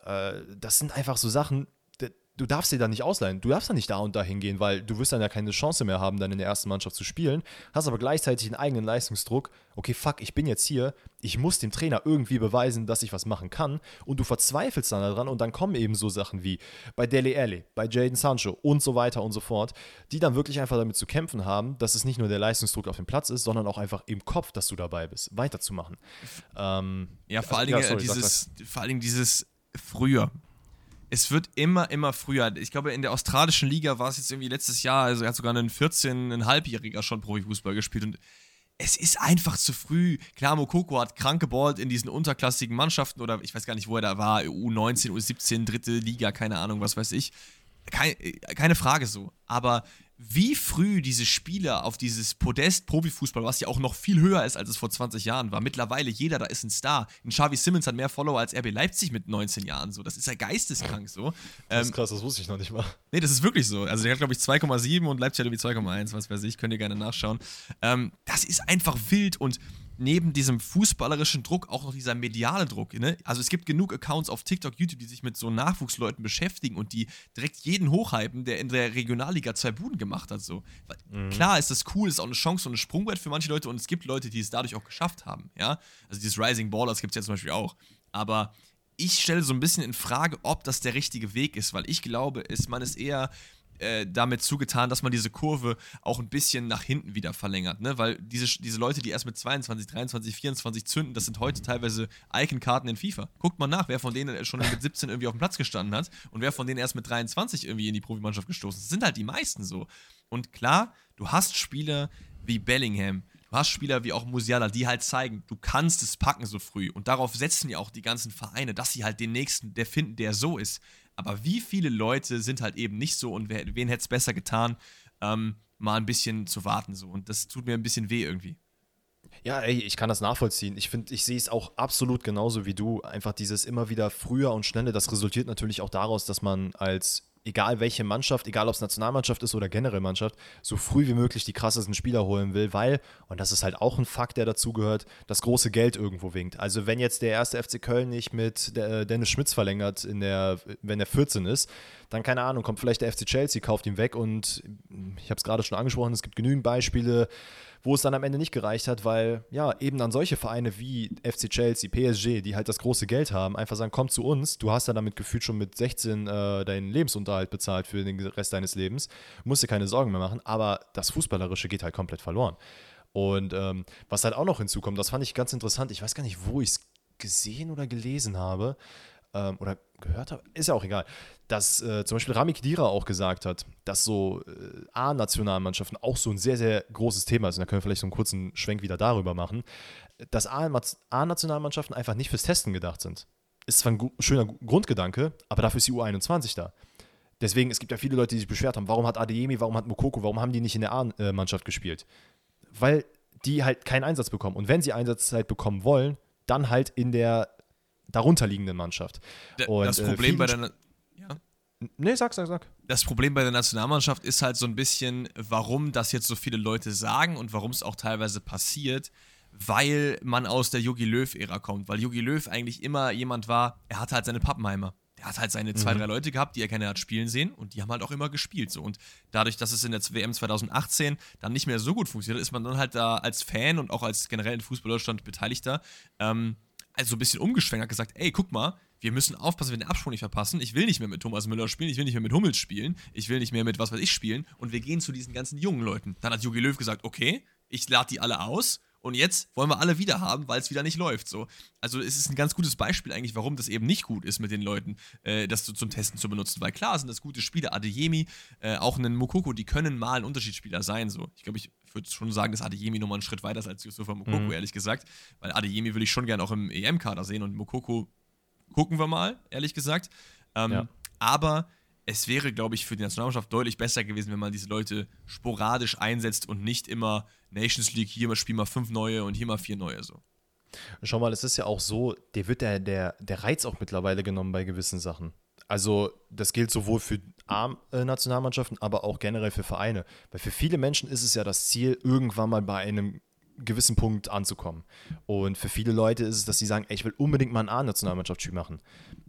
Äh, das sind einfach so Sachen, du darfst dir da nicht ausleihen. Du darfst da nicht da und da hingehen, weil du wirst dann ja keine Chance mehr haben, dann in der ersten Mannschaft zu spielen. Hast aber gleichzeitig einen eigenen Leistungsdruck. Okay, fuck, ich bin jetzt hier. Ich muss dem Trainer irgendwie beweisen, dass ich was machen kann. Und du verzweifelst dann daran und dann kommen eben so Sachen wie bei Dele Alli, bei Jaden Sancho und so weiter und so fort, die dann wirklich einfach damit zu kämpfen haben, dass es nicht nur der Leistungsdruck auf dem Platz ist, sondern auch einfach im Kopf, dass du dabei bist, weiterzumachen. Ähm, Ja, vor allen ja, Dingen äh, sorry, dieses, vor allen Dingen dieses früher. Es wird immer, immer früher. Ich glaube, in der australischen Liga war es jetzt irgendwie letztes Jahr, also er hat sogar einen 14,5-Jähriger schon Profifußball gespielt und es ist einfach zu früh. Klar, Mokoko hat krank geballt in diesen unterklassigen Mannschaften oder ich weiß gar nicht, wo er da war, U19, U17, dritte Liga, keine Ahnung, was weiß ich. Kein, äh, keine Frage so. Aber wie früh diese Spieler auf dieses Podest Profifußball, was ja auch noch viel höher ist, als es vor 20 Jahren war. Mittlerweile jeder da ist ein Star. Ein Xavi Simmons hat mehr Follower als RB Leipzig mit 19 Jahren so. Das ist ja geisteskrank so. das Ähm, ist krass, das wusste ich noch nicht mal. Nee, das ist wirklich so. Also der hat, glaube ich, 2,7 und Leipzig hat irgendwie 2,1, was weiß ich, könnt ihr gerne nachschauen. Ähm, das ist einfach wild und neben diesem fußballerischen Druck auch noch dieser mediale Druck. Ne? Also es gibt genug Accounts auf TikTok, YouTube, die sich mit so Nachwuchsleuten beschäftigen und die direkt jeden hochhypen, der in der Regionalliga zwei Buden gemacht hat. So. Mhm. Klar ist das cool, ist auch eine Chance und ein Sprungbrett für manche Leute und es gibt Leute, die es dadurch auch geschafft haben. Ja? Also dieses Rising Ballers gibt es ja zum Beispiel auch. Aber ich stelle so ein bisschen in Frage, ob das der richtige Weg ist, weil ich glaube, ist, man ist eher äh, damit zugetan, dass man diese Kurve auch ein bisschen nach hinten wieder verlängert, ne? Weil diese, diese Leute, die erst mit 22, 23, 24 zünden, das sind heute teilweise Icon-Karten in FIFA. Guckt mal nach, wer von denen schon mit 17 irgendwie auf dem Platz gestanden hat und wer von denen erst mit 23 irgendwie in die Profimannschaft gestoßen ist. Das sind halt die meisten so. Und klar, du hast Spieler wie Bellingham, Du hast Spieler wie auch Musiala, die halt zeigen, du kannst es packen so früh. Und darauf setzen ja auch die ganzen Vereine, dass sie halt den nächsten, der finden, der so ist. Aber wie viele Leute sind halt eben nicht so und wen hätte es besser getan, ähm, mal ein bisschen zu warten so. Und das tut mir ein bisschen weh irgendwie. Ja, ey, ich kann das nachvollziehen. Ich finde, ich sehe es auch absolut genauso wie du. Einfach dieses immer wieder früher und schneller, das resultiert natürlich auch daraus, dass man als egal welche Mannschaft, egal ob es Nationalmannschaft ist oder generell Mannschaft, so früh wie möglich die krassesten Spieler holen will, weil, und das ist halt auch ein Fakt, der dazugehört, das große Geld irgendwo winkt. Also wenn jetzt der erste FC Köln nicht mit äh, Dennis Schmitz verlängert, in der, wenn er 14 ist, dann keine Ahnung, kommt vielleicht der FC Chelsea, kauft ihn weg und ich habe es gerade schon angesprochen, es gibt genügend Beispiele, wo es dann am Ende nicht gereicht hat, weil ja, eben dann solche Vereine wie FC Chelsea, PSG, die halt das große Geld haben, einfach sagen, komm zu uns, du hast ja damit gefühlt schon mit 16 äh, deinen Lebensunterhalt bezahlt für den Rest deines Lebens, musst dir keine Sorgen mehr machen, aber das Fußballerische geht halt komplett verloren. Und ähm, was halt auch noch hinzukommt, das fand ich ganz interessant, ich weiß gar nicht, wo ich es gesehen oder gelesen habe, ähm, oder gehört habe, ist ja auch egal, dass äh, zum Beispiel Rami Kedira auch gesagt hat, dass so äh, A-Nationalmannschaften auch so ein sehr, sehr großes Thema ist. Und da können wir vielleicht so einen kurzen Schwenk wieder darüber machen, dass A-Nationalmannschaften einfach nicht fürs Testen gedacht sind. Ist zwar ein schöner Grundgedanke, aber dafür ist die U21 da. Deswegen, es gibt ja viele Leute, die sich beschwert haben, warum hat Adeyemi, warum hat Mokoko, warum haben die nicht in der A-Mannschaft gespielt? Weil die halt keinen Einsatz bekommen. Und wenn sie Einsatzzeit bekommen wollen, dann halt in der darunterliegenden Mannschaft. Und, das äh, Problem äh, bei der. Ja. Nee, sag, sag, sag. Das Problem bei der Nationalmannschaft ist halt so ein bisschen, warum das jetzt so viele Leute sagen und warum es auch teilweise passiert, weil man aus der Jogi Löw-Ära kommt. Weil Jogi Löw eigentlich immer jemand war, er hatte halt seine Pappenheimer. Er hat halt seine zwei, mhm. drei Leute gehabt, die er gerne hat spielen sehen und die haben halt auch immer gespielt. So. Und dadurch, dass es in der WM 2018 dann nicht mehr so gut funktioniert, ist man dann halt da als Fan und auch als generell in Fußball Deutschland Beteiligter ähm, also ein bisschen umgeschwenkt, gesagt, ey, guck mal, wir müssen aufpassen, wir den Absprung nicht verpassen. Ich will nicht mehr mit Thomas Müller spielen, ich will nicht mehr mit Hummels spielen, ich will nicht mehr mit was weiß ich spielen und wir gehen zu diesen ganzen jungen Leuten. Dann hat Jogi Löw gesagt, okay, ich lade die alle aus und jetzt wollen wir alle wieder haben, weil es wieder nicht läuft. So. Also es ist ein ganz gutes Beispiel eigentlich, warum das eben nicht gut ist mit den Leuten, äh, das so zum Testen zu benutzen. Weil klar sind das gute Spieler, Adeyemi, äh, auch einen Mokoko, die können mal ein Unterschiedsspieler sein. So. Ich glaube, ich würde schon sagen, dass Adeyemi nochmal einen Schritt weiter ist als Yusufa Mokoko, mhm. ehrlich gesagt. Weil Adeyemi will ich schon gerne auch im EM-Kader sehen und Mokoko gucken wir mal, ehrlich gesagt. Ähm, ja. Aber es wäre, glaube ich, für die Nationalmannschaft deutlich besser gewesen, wenn man diese Leute sporadisch einsetzt und nicht immer Nations League, hier mal spielen wir fünf neue und hier mal vier neue so. Schau mal, es ist ja auch so, dir wird der, der, der Reiz auch mittlerweile genommen bei gewissen Sachen. Also, das gilt sowohl für Arm-Nationalmannschaften, aber auch generell für Vereine. Weil für viele Menschen ist es ja das Ziel, irgendwann mal bei einem gewissen Punkt anzukommen. Und für viele Leute ist es, dass sie sagen, ey, ich will unbedingt mal ein A-Nationalmannschaftsspiel machen.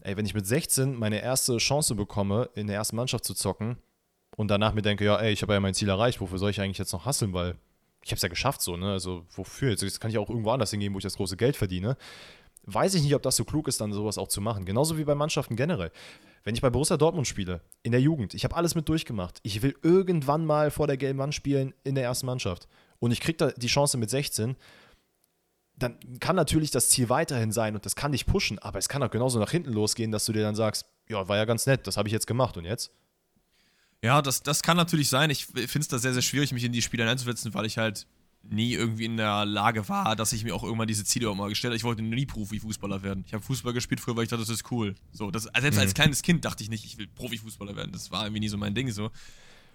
Ey, wenn ich mit 16 meine erste Chance bekomme, in der ersten Mannschaft zu zocken und danach mir denke, ja, ey, ich habe ja mein Ziel erreicht, wofür soll ich eigentlich jetzt noch hasseln, weil ich habe es ja geschafft so, ne? Also wofür? Jetzt kann ich auch irgendwo anders hingehen, wo ich das große Geld verdiene. Weiß ich nicht, ob das so klug ist, dann sowas auch zu machen. Genauso wie bei Mannschaften generell. Wenn ich bei Borussia Dortmund spiele, in der Jugend, ich habe alles mit durchgemacht. Ich will irgendwann mal vor der gelben Wand spielen in der ersten Mannschaft und ich kriege da die Chance mit 16, dann kann natürlich das Ziel weiterhin sein und das kann dich pushen, aber es kann auch genauso nach hinten losgehen, dass du dir dann sagst, ja, war ja ganz nett, das habe ich jetzt gemacht und jetzt? Ja, das, das kann natürlich sein. Ich finde es da sehr, sehr schwierig, mich in die Spiele einzusetzen, weil ich halt nie irgendwie in der Lage war, dass ich mir auch irgendwann diese Ziele auch mal gestellt habe. Ich wollte nie Profifußballer werden. Ich habe Fußball gespielt früher, weil ich dachte, das ist cool. So, das, selbst mhm. als kleines Kind dachte ich nicht, ich will Profifußballer werden. Das war irgendwie nie so mein Ding so.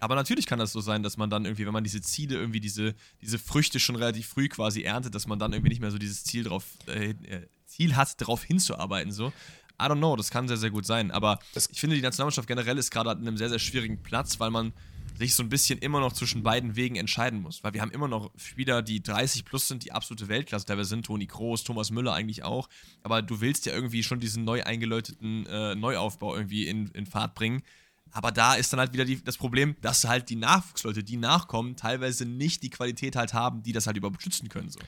Aber natürlich kann das so sein, dass man dann irgendwie, wenn man diese Ziele, irgendwie diese, diese Früchte schon relativ früh quasi erntet, dass man dann irgendwie nicht mehr so dieses Ziel drauf, äh, äh, Ziel hat, darauf hinzuarbeiten. So. I don't know, das kann sehr, sehr gut sein. Aber ich finde, die Nationalmannschaft generell ist gerade an einem sehr, sehr schwierigen Platz, weil man sich so ein bisschen immer noch zwischen beiden Wegen entscheiden muss. Weil wir haben immer noch Spieler, die 30 plus sind, die absolute Weltklasse dabei sind. Toni Kroos, Thomas Müller eigentlich auch. Aber du willst ja irgendwie schon diesen neu eingeläuteten äh, Neuaufbau irgendwie in, in Fahrt bringen. Aber da ist dann halt wieder die, das Problem, dass halt die Nachwuchsleute, die nachkommen, teilweise nicht die Qualität halt haben, die das halt überhaupt schützen können. So.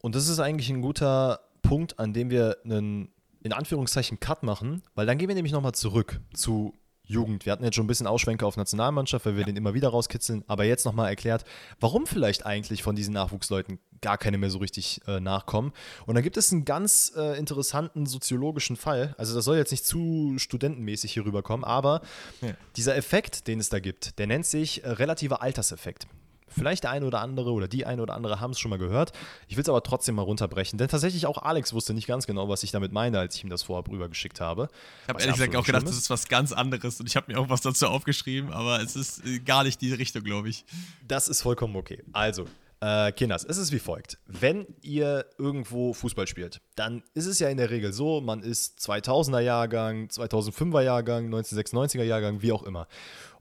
Und das ist eigentlich ein guter Punkt, an dem wir einen, in Anführungszeichen, Cut machen, weil dann gehen wir nämlich nochmal zurück zu Jugend. Wir hatten jetzt schon ein bisschen Ausschwenke auf Nationalmannschaft, weil wir ja. den immer wieder rauskitzeln, aber jetzt nochmal erklärt, warum vielleicht eigentlich von diesen Nachwuchsleuten gar keine mehr so richtig äh, nachkommen. Und da gibt es einen ganz äh, interessanten soziologischen Fall. Also das soll jetzt nicht zu studentenmäßig hier rüberkommen, aber ja. dieser Effekt, den es da gibt, der nennt sich äh, relativer Alterseffekt. Vielleicht der eine oder andere oder die eine oder andere haben es schon mal gehört. Ich will es aber trotzdem mal runterbrechen, denn tatsächlich auch Alex wusste nicht ganz genau, was ich damit meine, als ich ihm das vorab rübergeschickt habe. Ich habe ehrlich gesagt auch gedacht, das ist was ganz anderes und ich habe mir auch was dazu aufgeschrieben, aber es ist äh, gar nicht die Richtung, glaube ich. Das ist vollkommen okay. Also, äh, Kinders, es ist wie folgt. Wenn ihr irgendwo Fußball spielt, dann ist es ja in der Regel so, man ist 2000er Jahrgang, 2005er Jahrgang, 1996er Jahrgang, wie auch immer.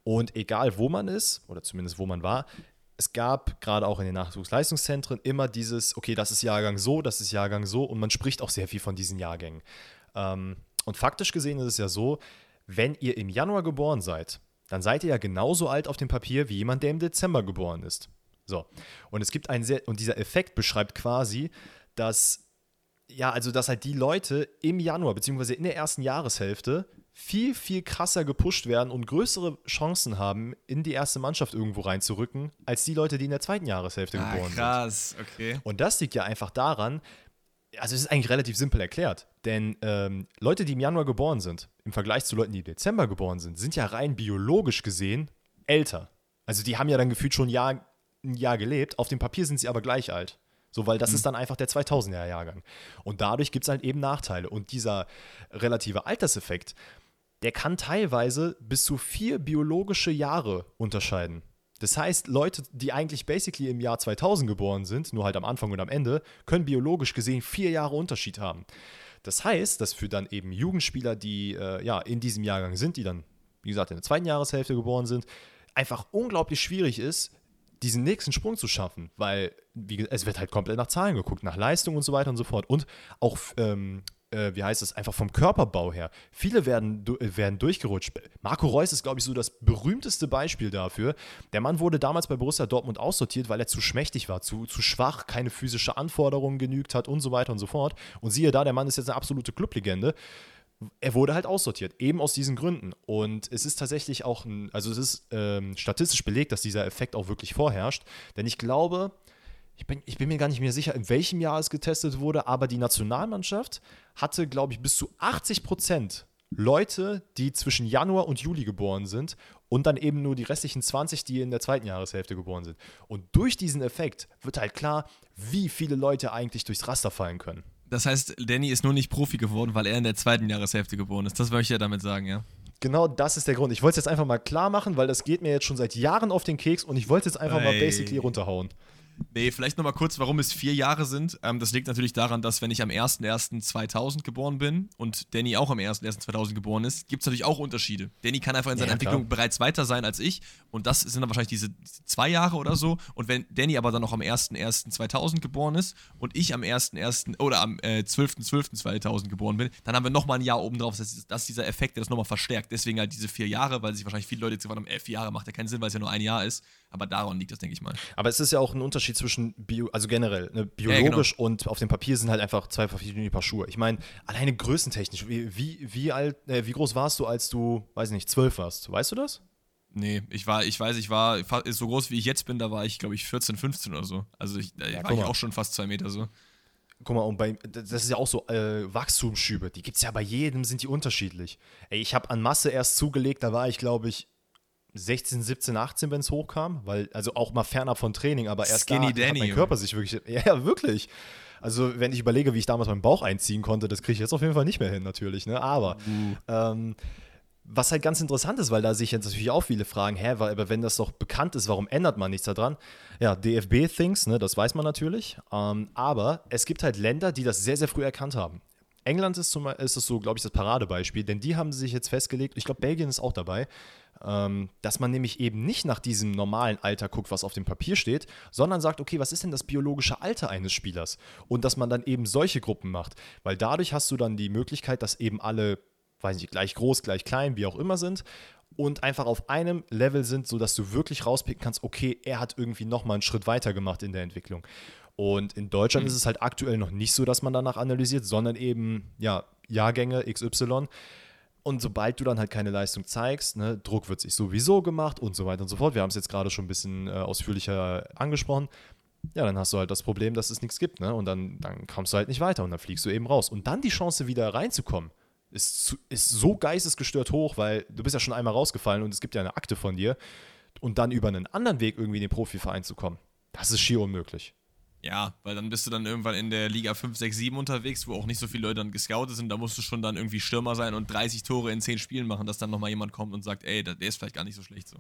Und egal wo man ist, oder zumindest wo man war, es gab gerade auch in den Nachwuchsleistungszentren immer dieses, okay, das ist Jahrgang so, das ist Jahrgang so und man spricht auch sehr viel von diesen Jahrgängen. Ähm, und faktisch gesehen ist es ja so, wenn ihr im Januar geboren seid, dann seid ihr ja genauso alt auf dem Papier wie jemand, der im Dezember geboren ist. So. Und es gibt einen sehr, und dieser Effekt beschreibt quasi, dass, ja, also dass halt die Leute im Januar, beziehungsweise in der ersten Jahreshälfte, viel, viel krasser gepusht werden und größere Chancen haben, in die erste Mannschaft irgendwo reinzurücken, als die Leute, die in der zweiten Jahreshälfte ah, geboren krass. sind. Krass, okay. Und das liegt ja einfach daran, also es ist eigentlich relativ simpel erklärt, denn ähm, Leute, die im Januar geboren sind, im Vergleich zu Leuten, die im Dezember geboren sind, sind ja rein biologisch gesehen älter. Also die haben ja dann gefühlt schon ein Jahr, ein Jahr gelebt, auf dem Papier sind sie aber gleich alt. So, weil das mhm. ist dann einfach der 2000er Jahrgang. Und dadurch gibt es halt eben Nachteile. Und dieser relative Alterseffekt, der kann teilweise bis zu vier biologische Jahre unterscheiden. Das heißt, Leute, die eigentlich basically im Jahr 2000 geboren sind, nur halt am Anfang und am Ende, können biologisch gesehen vier Jahre Unterschied haben. Das heißt, dass für dann eben Jugendspieler, die äh, ja in diesem Jahrgang sind, die dann, wie gesagt, in der zweiten Jahreshälfte geboren sind, einfach unglaublich schwierig ist, diesen nächsten Sprung zu schaffen, weil wie, es wird halt komplett nach Zahlen geguckt, nach Leistung und so weiter und so fort. Und auch ähm, äh, wie heißt es, einfach vom Körperbau her. Viele werden, werden durchgerutscht. Marco Reus ist, glaube ich, so das berühmteste Beispiel dafür. Der Mann wurde damals bei Borussia Dortmund aussortiert, weil er zu schmächtig war, zu, zu schwach, keine physische Anforderungen genügt hat und so weiter und so fort. Und siehe da, der Mann ist jetzt eine absolute Clublegende er wurde halt aussortiert, eben aus diesen Gründen. Und es ist tatsächlich auch ein, also es ist ähm, statistisch belegt, dass dieser Effekt auch wirklich vorherrscht. Denn ich glaube, ich bin, ich bin mir gar nicht mehr sicher, in welchem Jahr es getestet wurde, aber die Nationalmannschaft hatte, glaube ich, bis zu 80 Prozent Leute, die zwischen Januar und Juli geboren sind und dann eben nur die restlichen 20, die in der zweiten Jahreshälfte geboren sind. Und durch diesen Effekt wird halt klar, wie viele Leute eigentlich durchs Raster fallen können. Das heißt, Danny ist nur nicht Profi geworden, weil er in der zweiten Jahreshälfte geboren ist. Das wollte ich ja damit sagen, ja. Genau das ist der Grund. Ich wollte es jetzt einfach mal klar machen, weil das geht mir jetzt schon seit Jahren auf den Keks und ich wollte es jetzt einfach hey. mal basically runterhauen. Nee, vielleicht nochmal kurz, warum es vier Jahre sind. Ähm, das liegt natürlich daran, dass wenn ich am 01.01.2000 geboren bin und Danny auch am 01.01.2000 geboren ist, gibt es natürlich auch Unterschiede. Danny kann einfach in seiner ja, Entwicklung bereits weiter sein als ich und das sind dann wahrscheinlich diese zwei Jahre oder so. Und wenn Danny aber dann noch am 01.01.2000 geboren ist und ich am 1.01. oder am äh, 12.12.2000 geboren bin, dann haben wir nochmal ein Jahr oben drauf. Das ist, das ist dieser Effekt, der das nochmal verstärkt. Deswegen halt diese vier Jahre, weil sich wahrscheinlich viele Leute jetzt gefragt haben, elf Jahre macht ja keinen Sinn, weil es ja nur ein Jahr ist. Aber daran liegt das, denke ich mal. Aber es ist ja auch ein Unterschied zwischen Bio, also generell, ne, biologisch ja, genau. und auf dem Papier sind halt einfach zwei verschiedene Paar Schuhe. Ich meine, alleine größentechnisch, wie, wie, wie alt, äh, wie groß warst du, als du, weiß nicht, zwölf warst? Weißt du das? Nee, ich war, ich weiß, ich war so groß wie ich jetzt bin, da war ich, glaube ich, 14, 15 oder so. Also ich, da ja, war ich auch schon fast zwei Meter so. Guck mal, und bei, das ist ja auch so, äh, Wachstumsschübe, die gibt es ja bei jedem, sind die unterschiedlich. Ey, ich habe an Masse erst zugelegt, da war ich, glaube ich, 16, 17, 18, wenn es hochkam, weil, also auch mal fernab von Training, aber erst Skinny da Danny, hat mein Körper sich wirklich, ja, wirklich. Also, wenn ich überlege, wie ich damals meinen Bauch einziehen konnte, das kriege ich jetzt auf jeden Fall nicht mehr hin, natürlich, ne? Aber, mhm. ähm, was halt ganz interessant ist, weil da sich jetzt natürlich auch viele fragen, hä, aber wenn das doch bekannt ist, warum ändert man nichts daran? Ja, DFB-Things, ne, das weiß man natürlich. Ähm, aber es gibt halt Länder, die das sehr, sehr früh erkannt haben. England ist, zum, ist es so, glaube ich, das Paradebeispiel, denn die haben sich jetzt festgelegt, ich glaube, Belgien ist auch dabei, dass man nämlich eben nicht nach diesem normalen Alter guckt, was auf dem Papier steht, sondern sagt, okay, was ist denn das biologische Alter eines Spielers? Und dass man dann eben solche Gruppen macht. Weil dadurch hast du dann die Möglichkeit, dass eben alle, weiß nicht, gleich groß, gleich klein, wie auch immer sind und einfach auf einem Level sind, sodass du wirklich rauspicken kannst, okay, er hat irgendwie nochmal einen Schritt weiter gemacht in der Entwicklung. Und in Deutschland mhm. ist es halt aktuell noch nicht so, dass man danach analysiert, sondern eben, ja, Jahrgänge XY. Und sobald du dann halt keine Leistung zeigst, ne, Druck wird sich sowieso gemacht und so weiter und so fort. Wir haben es jetzt gerade schon ein bisschen äh, ausführlicher angesprochen. Ja, dann hast du halt das Problem, dass es nichts gibt, ne? Und dann, dann kommst du halt nicht weiter und dann fliegst du eben raus. Und dann die Chance, wieder reinzukommen, ist, ist so geistesgestört hoch, weil du bist ja schon einmal rausgefallen und es gibt ja eine Akte von dir. Und dann über einen anderen Weg irgendwie in den Profiverein zu kommen, das ist schier unmöglich. Ja, weil dann bist du dann irgendwann in der Liga 5, 6, 7 unterwegs, wo auch nicht so viele Leute dann gescoutet sind. Da musst du schon dann irgendwie Stürmer sein und 30 Tore in 10 Spielen machen, dass dann nochmal jemand kommt und sagt, ey, der ist vielleicht gar nicht so schlecht so.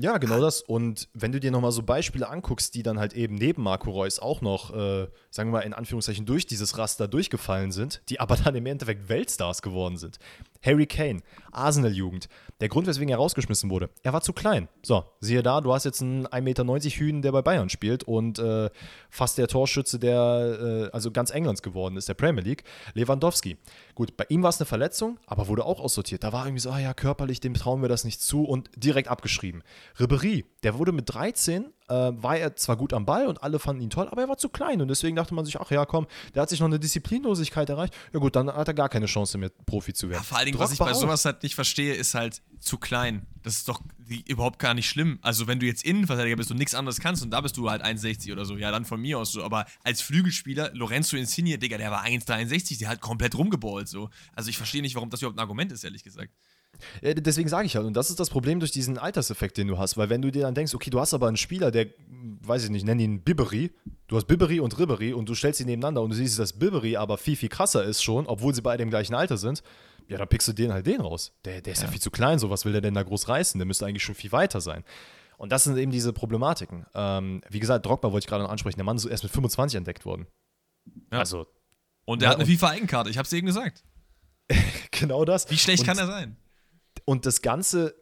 Ja, genau das. Und wenn du dir nochmal so Beispiele anguckst, die dann halt eben neben Marco Reus auch noch, äh, sagen wir mal in Anführungszeichen, durch dieses Raster durchgefallen sind, die aber dann im Endeffekt Weltstars geworden sind. Harry Kane, Arsenal-Jugend. Der Grund, weswegen er rausgeschmissen wurde, er war zu klein. So, siehe da, du hast jetzt einen 1,90 Meter Hühn, der bei Bayern spielt und äh, fast der Torschütze, der äh, also ganz Englands geworden ist, der Premier League, Lewandowski. Gut, bei ihm war es eine Verletzung, aber wurde auch aussortiert. Da war irgendwie so, ah ja, körperlich, dem trauen wir das nicht zu und direkt abgeschrieben. Ribery, der wurde mit 13 äh, war er zwar gut am Ball und alle fanden ihn toll, aber er war zu klein und deswegen dachte man sich, ach ja, komm, der hat sich noch eine Disziplinlosigkeit erreicht. Ja gut, dann hat er gar keine Chance mehr, Profi zu werden. Ja, vor allen Dingen, was ich bei sowas halt nicht verstehe, ist halt zu klein. Das ist doch überhaupt gar nicht schlimm. Also wenn du jetzt Innenverteidiger bist und nichts anderes kannst und da bist du halt 1,60 oder so, ja, dann von mir aus so. Aber als Flügelspieler, Lorenzo Insigne, Digga, der war 1,63, der hat komplett rumgeballt so. Also ich verstehe nicht, warum das überhaupt ein Argument ist, ehrlich gesagt. Ja, deswegen sage ich halt, und das ist das Problem durch diesen Alterseffekt, den du hast, weil wenn du dir dann denkst, okay, du hast aber einen Spieler, der, weiß ich nicht, nenn ihn Bibery, du hast Bibery und Ribery und du stellst sie nebeneinander und du siehst, dass Bibery aber viel, viel krasser ist schon, obwohl sie beide im gleichen Alter sind, ja, dann pickst du den halt den raus. Der, der ist ja. ja viel zu klein, so was will der denn da groß reißen? Der müsste eigentlich schon viel weiter sein. Und das sind eben diese Problematiken. Ähm, wie gesagt, Drogba wollte ich gerade noch ansprechen, der Mann ist erst mit 25 entdeckt worden. Ja. Also. Und er ja, hat eine FIFA-Eigenkarte, ich hab's dir eben gesagt. genau das. Wie schlecht und, kann er sein? Und das Ganze,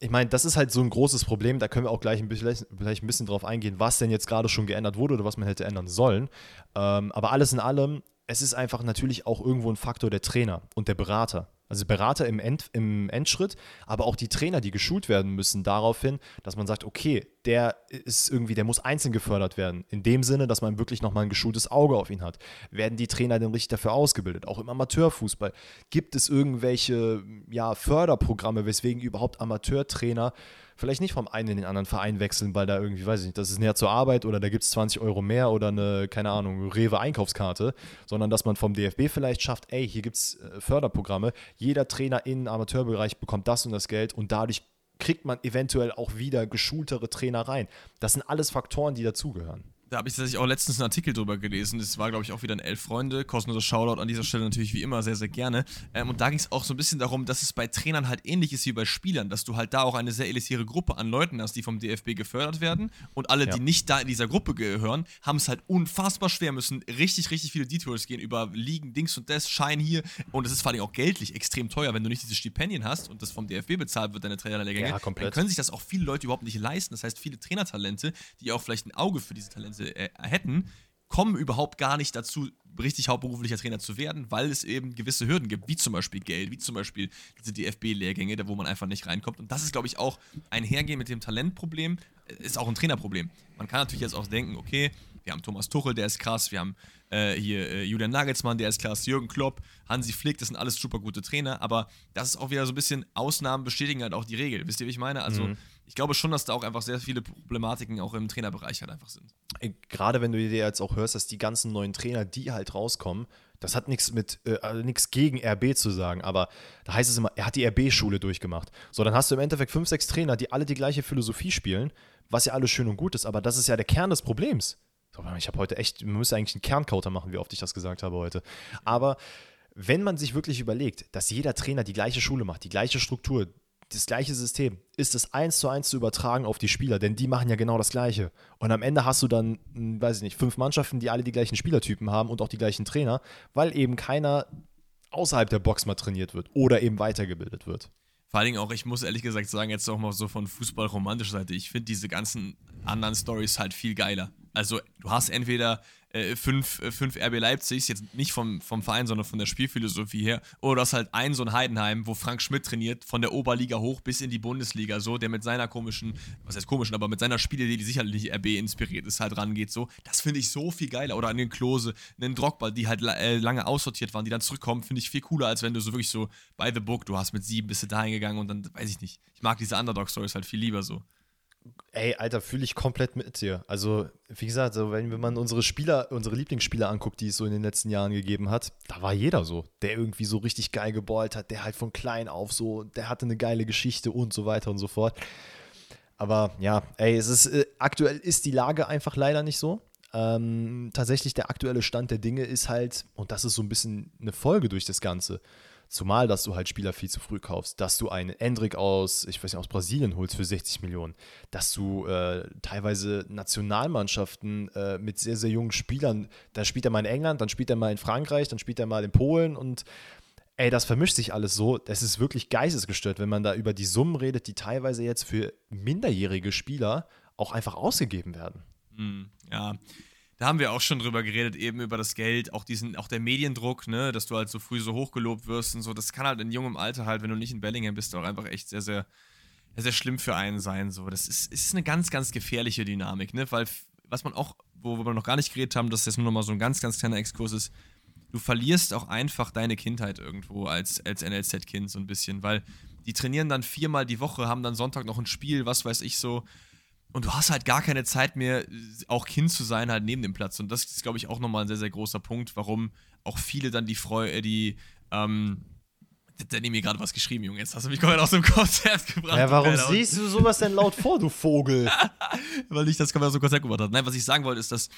ich meine, das ist halt so ein großes Problem, da können wir auch gleich ein bisschen, vielleicht ein bisschen drauf eingehen, was denn jetzt gerade schon geändert wurde oder was man hätte ändern sollen. Ähm, aber alles in allem, es ist einfach natürlich auch irgendwo ein Faktor der Trainer und der Berater. Also Berater im, End, im Endschritt, aber auch die Trainer, die geschult werden müssen daraufhin, dass man sagt, okay, der ist irgendwie, der muss einzeln gefördert werden. In dem Sinne, dass man wirklich nochmal ein geschultes Auge auf ihn hat. Werden die Trainer denn richtig dafür ausgebildet? Auch im Amateurfußball. Gibt es irgendwelche ja, Förderprogramme, weswegen überhaupt Amateurtrainer vielleicht nicht vom einen in den anderen Verein wechseln, weil da irgendwie, weiß ich nicht, das ist näher zur Arbeit oder da gibt es 20 Euro mehr oder eine, keine Ahnung, Rewe-Einkaufskarte, sondern dass man vom DFB vielleicht schafft, ey, hier gibt es äh, Förderprogramme, jeder Trainer im Amateurbereich bekommt das und das Geld und dadurch kriegt man eventuell auch wieder geschultere Trainer rein. Das sind alles Faktoren, die dazugehören. Da habe ich tatsächlich auch letztens einen Artikel drüber gelesen. Das war, glaube ich, auch wieder ein Elf Freunde. Kostenloser Shoutout an dieser Stelle natürlich wie immer sehr, sehr gerne. Ähm, und da ging es auch so ein bisschen darum, dass es bei Trainern halt ähnlich ist wie bei Spielern, dass du halt da auch eine sehr elitäre Gruppe an Leuten hast, die vom DFB gefördert werden. Und alle, ja. die nicht da in dieser Gruppe gehören, haben es halt unfassbar schwer, müssen richtig, richtig viele Detours gehen über Ligen, Dings und das, Schein hier. Und es ist vor allem auch geldlich extrem teuer, wenn du nicht diese Stipendien hast und das vom DFB bezahlt wird, deine Trainerlehrgänge. Ja, komplett. Dann können sich das auch viele Leute überhaupt nicht leisten. Das heißt, viele Trainertalente, die auch vielleicht ein Auge für diese Talente äh, hätten, kommen überhaupt gar nicht dazu, richtig hauptberuflicher Trainer zu werden, weil es eben gewisse Hürden gibt, wie zum Beispiel Geld, wie zum Beispiel diese DFB-Lehrgänge, wo man einfach nicht reinkommt. Und das ist, glaube ich, auch ein Hergehen mit dem Talentproblem, äh, ist auch ein Trainerproblem. Man kann natürlich jetzt auch denken, okay, wir haben Thomas Tuchel, der ist krass, wir haben äh, hier äh, Julian Nagelsmann, der ist krass, Jürgen Klopp, Hansi Flick, das sind alles super gute Trainer, aber das ist auch wieder so ein bisschen, Ausnahmen bestätigen halt auch die Regel. Wisst ihr, wie ich meine? Also mhm ich glaube schon, dass da auch einfach sehr viele Problematiken auch im Trainerbereich halt einfach sind. Gerade wenn du dir jetzt auch hörst, dass die ganzen neuen Trainer, die halt rauskommen, das hat nichts mit, äh, also nichts gegen RB zu sagen, aber da heißt es immer, er hat die RB-Schule durchgemacht. So, dann hast du im Endeffekt fünf, sechs Trainer, die alle die gleiche Philosophie spielen, was ja alles schön und gut ist, aber das ist ja der Kern des Problems. Ich habe heute echt, man müsste eigentlich einen Kernkauter machen, wie oft ich das gesagt habe heute. Aber wenn man sich wirklich überlegt, dass jeder Trainer die gleiche Schule macht, die gleiche Struktur, das gleiche System, ist es eins zu eins zu übertragen auf die Spieler, denn die machen ja genau das Gleiche. Und am Ende hast du dann, hm, weiß ich nicht, fünf Mannschaften, die alle die gleichen Spielertypen haben und auch die gleichen Trainer, weil eben keiner außerhalb der Box mal trainiert wird oder eben weitergebildet wird. Vor allen Dingen auch, ich muss ehrlich gesagt sagen, jetzt auch mal so von fußballromantischer Seite, ich finde diese ganzen anderen Stories halt viel geiler. Also, du hast entweder äh, fünf, äh, fünf RB Leipzigs, jetzt nicht vom, vom Verein, sondern von der Spielphilosophie her. Oder du hast halt einen so ein Heidenheim, wo Frank Schmidt trainiert, von der Oberliga hoch bis in die Bundesliga, so, der mit seiner komischen, was heißt komischen, aber mit seiner Spielidee, die sicherlich RB inspiriert ist, halt rangeht, so. Das finde ich so viel geiler. Oder an den Klose, einen Drogba, die halt äh, lange aussortiert waren, die dann zurückkommen, finde ich viel cooler, als wenn du so wirklich so by the book, du hast mit sieben bist du dahin gegangen und dann, weiß ich nicht. Ich mag diese Underdog-Stories halt viel lieber so. Ey, Alter, fühle ich komplett mit dir. Also, wie gesagt, so, wenn, wenn man unsere Spieler, unsere Lieblingsspieler anguckt, die es so in den letzten Jahren gegeben hat, da war jeder so, der irgendwie so richtig geil geballt hat, der halt von klein auf so, der hatte eine geile Geschichte und so weiter und so fort. Aber ja, ey, es ist, äh, aktuell ist die Lage einfach leider nicht so. Ähm, tatsächlich der aktuelle Stand der Dinge ist halt, und das ist so ein bisschen eine Folge durch das Ganze, Zumal, dass du halt Spieler viel zu früh kaufst, dass du einen Endrick aus, ich weiß nicht, aus Brasilien holst für 60 Millionen, dass du äh, teilweise Nationalmannschaften äh, mit sehr, sehr jungen Spielern, da spielt er mal in England, dann spielt er mal in Frankreich, dann spielt er mal in Polen und ey, das vermischt sich alles so. Das ist wirklich geistesgestört, wenn man da über die Summen redet, die teilweise jetzt für minderjährige Spieler auch einfach ausgegeben werden. Mm, ja, da haben wir auch schon drüber geredet, eben über das Geld, auch diesen, auch der Mediendruck, ne, dass du halt so früh so hochgelobt wirst und so. Das kann halt in jungem Alter halt, wenn du nicht in Bellingham bist, auch einfach echt sehr, sehr, sehr, sehr schlimm für einen sein. So. Das ist, ist eine ganz, ganz gefährliche Dynamik, ne? Weil, was man auch, wo, wo wir noch gar nicht geredet haben, dass das nur noch mal so ein ganz, ganz kleiner Exkurs ist, du verlierst auch einfach deine Kindheit irgendwo als, als NLZ-Kind so ein bisschen, weil die trainieren dann viermal die Woche, haben dann Sonntag noch ein Spiel, was weiß ich so und du hast halt gar keine Zeit mehr, auch Kind zu sein, halt neben dem Platz. Und das ist, glaube ich, auch nochmal ein sehr, sehr großer Punkt, warum auch viele dann die Freude, äh, die, ähm, der hat mir gerade was geschrieben, Junge. Jetzt hast du mich komplett aus dem Konzert gebracht. Ja, warum siehst du sowas denn laut vor, du Vogel? Weil ich das komplett aus dem Konzert gebracht habe. Nein, was ich sagen wollte, ist, dass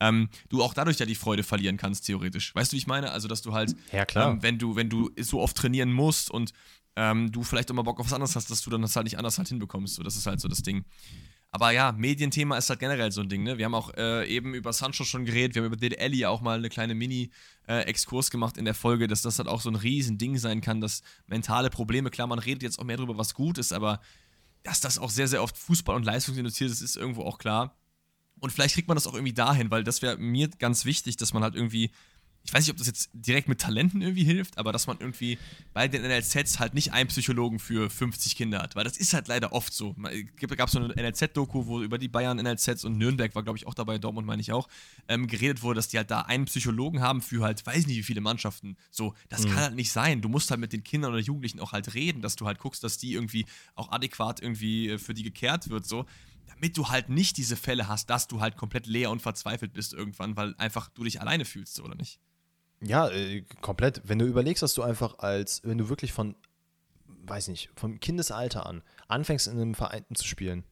ähm, du auch dadurch ja die Freude verlieren kannst, theoretisch. Weißt du, wie ich meine? Also, dass du halt, ja, klar. Ähm, wenn, du, wenn du so oft trainieren musst und ähm, du vielleicht auch mal Bock auf was anderes hast, dass du dann das halt nicht anders halt hinbekommst. So, das ist halt so das Ding. Aber ja, Medienthema ist halt generell so ein Ding, ne? Wir haben auch äh, eben über Sancho schon geredet, wir haben über Dede Ellie auch mal eine kleine Mini-Exkurs äh, gemacht in der Folge, dass das halt auch so ein Riesending sein kann, dass mentale Probleme, klar, man redet jetzt auch mehr darüber, was gut ist, aber dass das auch sehr, sehr oft Fußball- und Leistungsinduziert ist, ist irgendwo auch klar. Und vielleicht kriegt man das auch irgendwie dahin, weil das wäre mir ganz wichtig, dass man halt irgendwie ich weiß nicht, ob das jetzt direkt mit Talenten irgendwie hilft, aber dass man irgendwie bei den NLZs halt nicht einen Psychologen für 50 Kinder hat, weil das ist halt leider oft so. Es gab so eine NLZ-Doku, wo über die Bayern NLZs und Nürnberg war, glaube ich, auch dabei, Dortmund meine ich auch, ähm, geredet wurde, dass die halt da einen Psychologen haben für halt, weiß nicht wie viele Mannschaften. So, das mhm. kann halt nicht sein. Du musst halt mit den Kindern oder Jugendlichen auch halt reden, dass du halt guckst, dass die irgendwie auch adäquat irgendwie äh, für die gekehrt wird, so damit du halt nicht diese Fälle hast, dass du halt komplett leer und verzweifelt bist irgendwann, weil einfach du dich alleine fühlst, oder nicht? Ja, äh, komplett. Wenn du überlegst, dass du einfach als, wenn du wirklich von, weiß nicht, vom Kindesalter an anfängst in einem Verein zu spielen,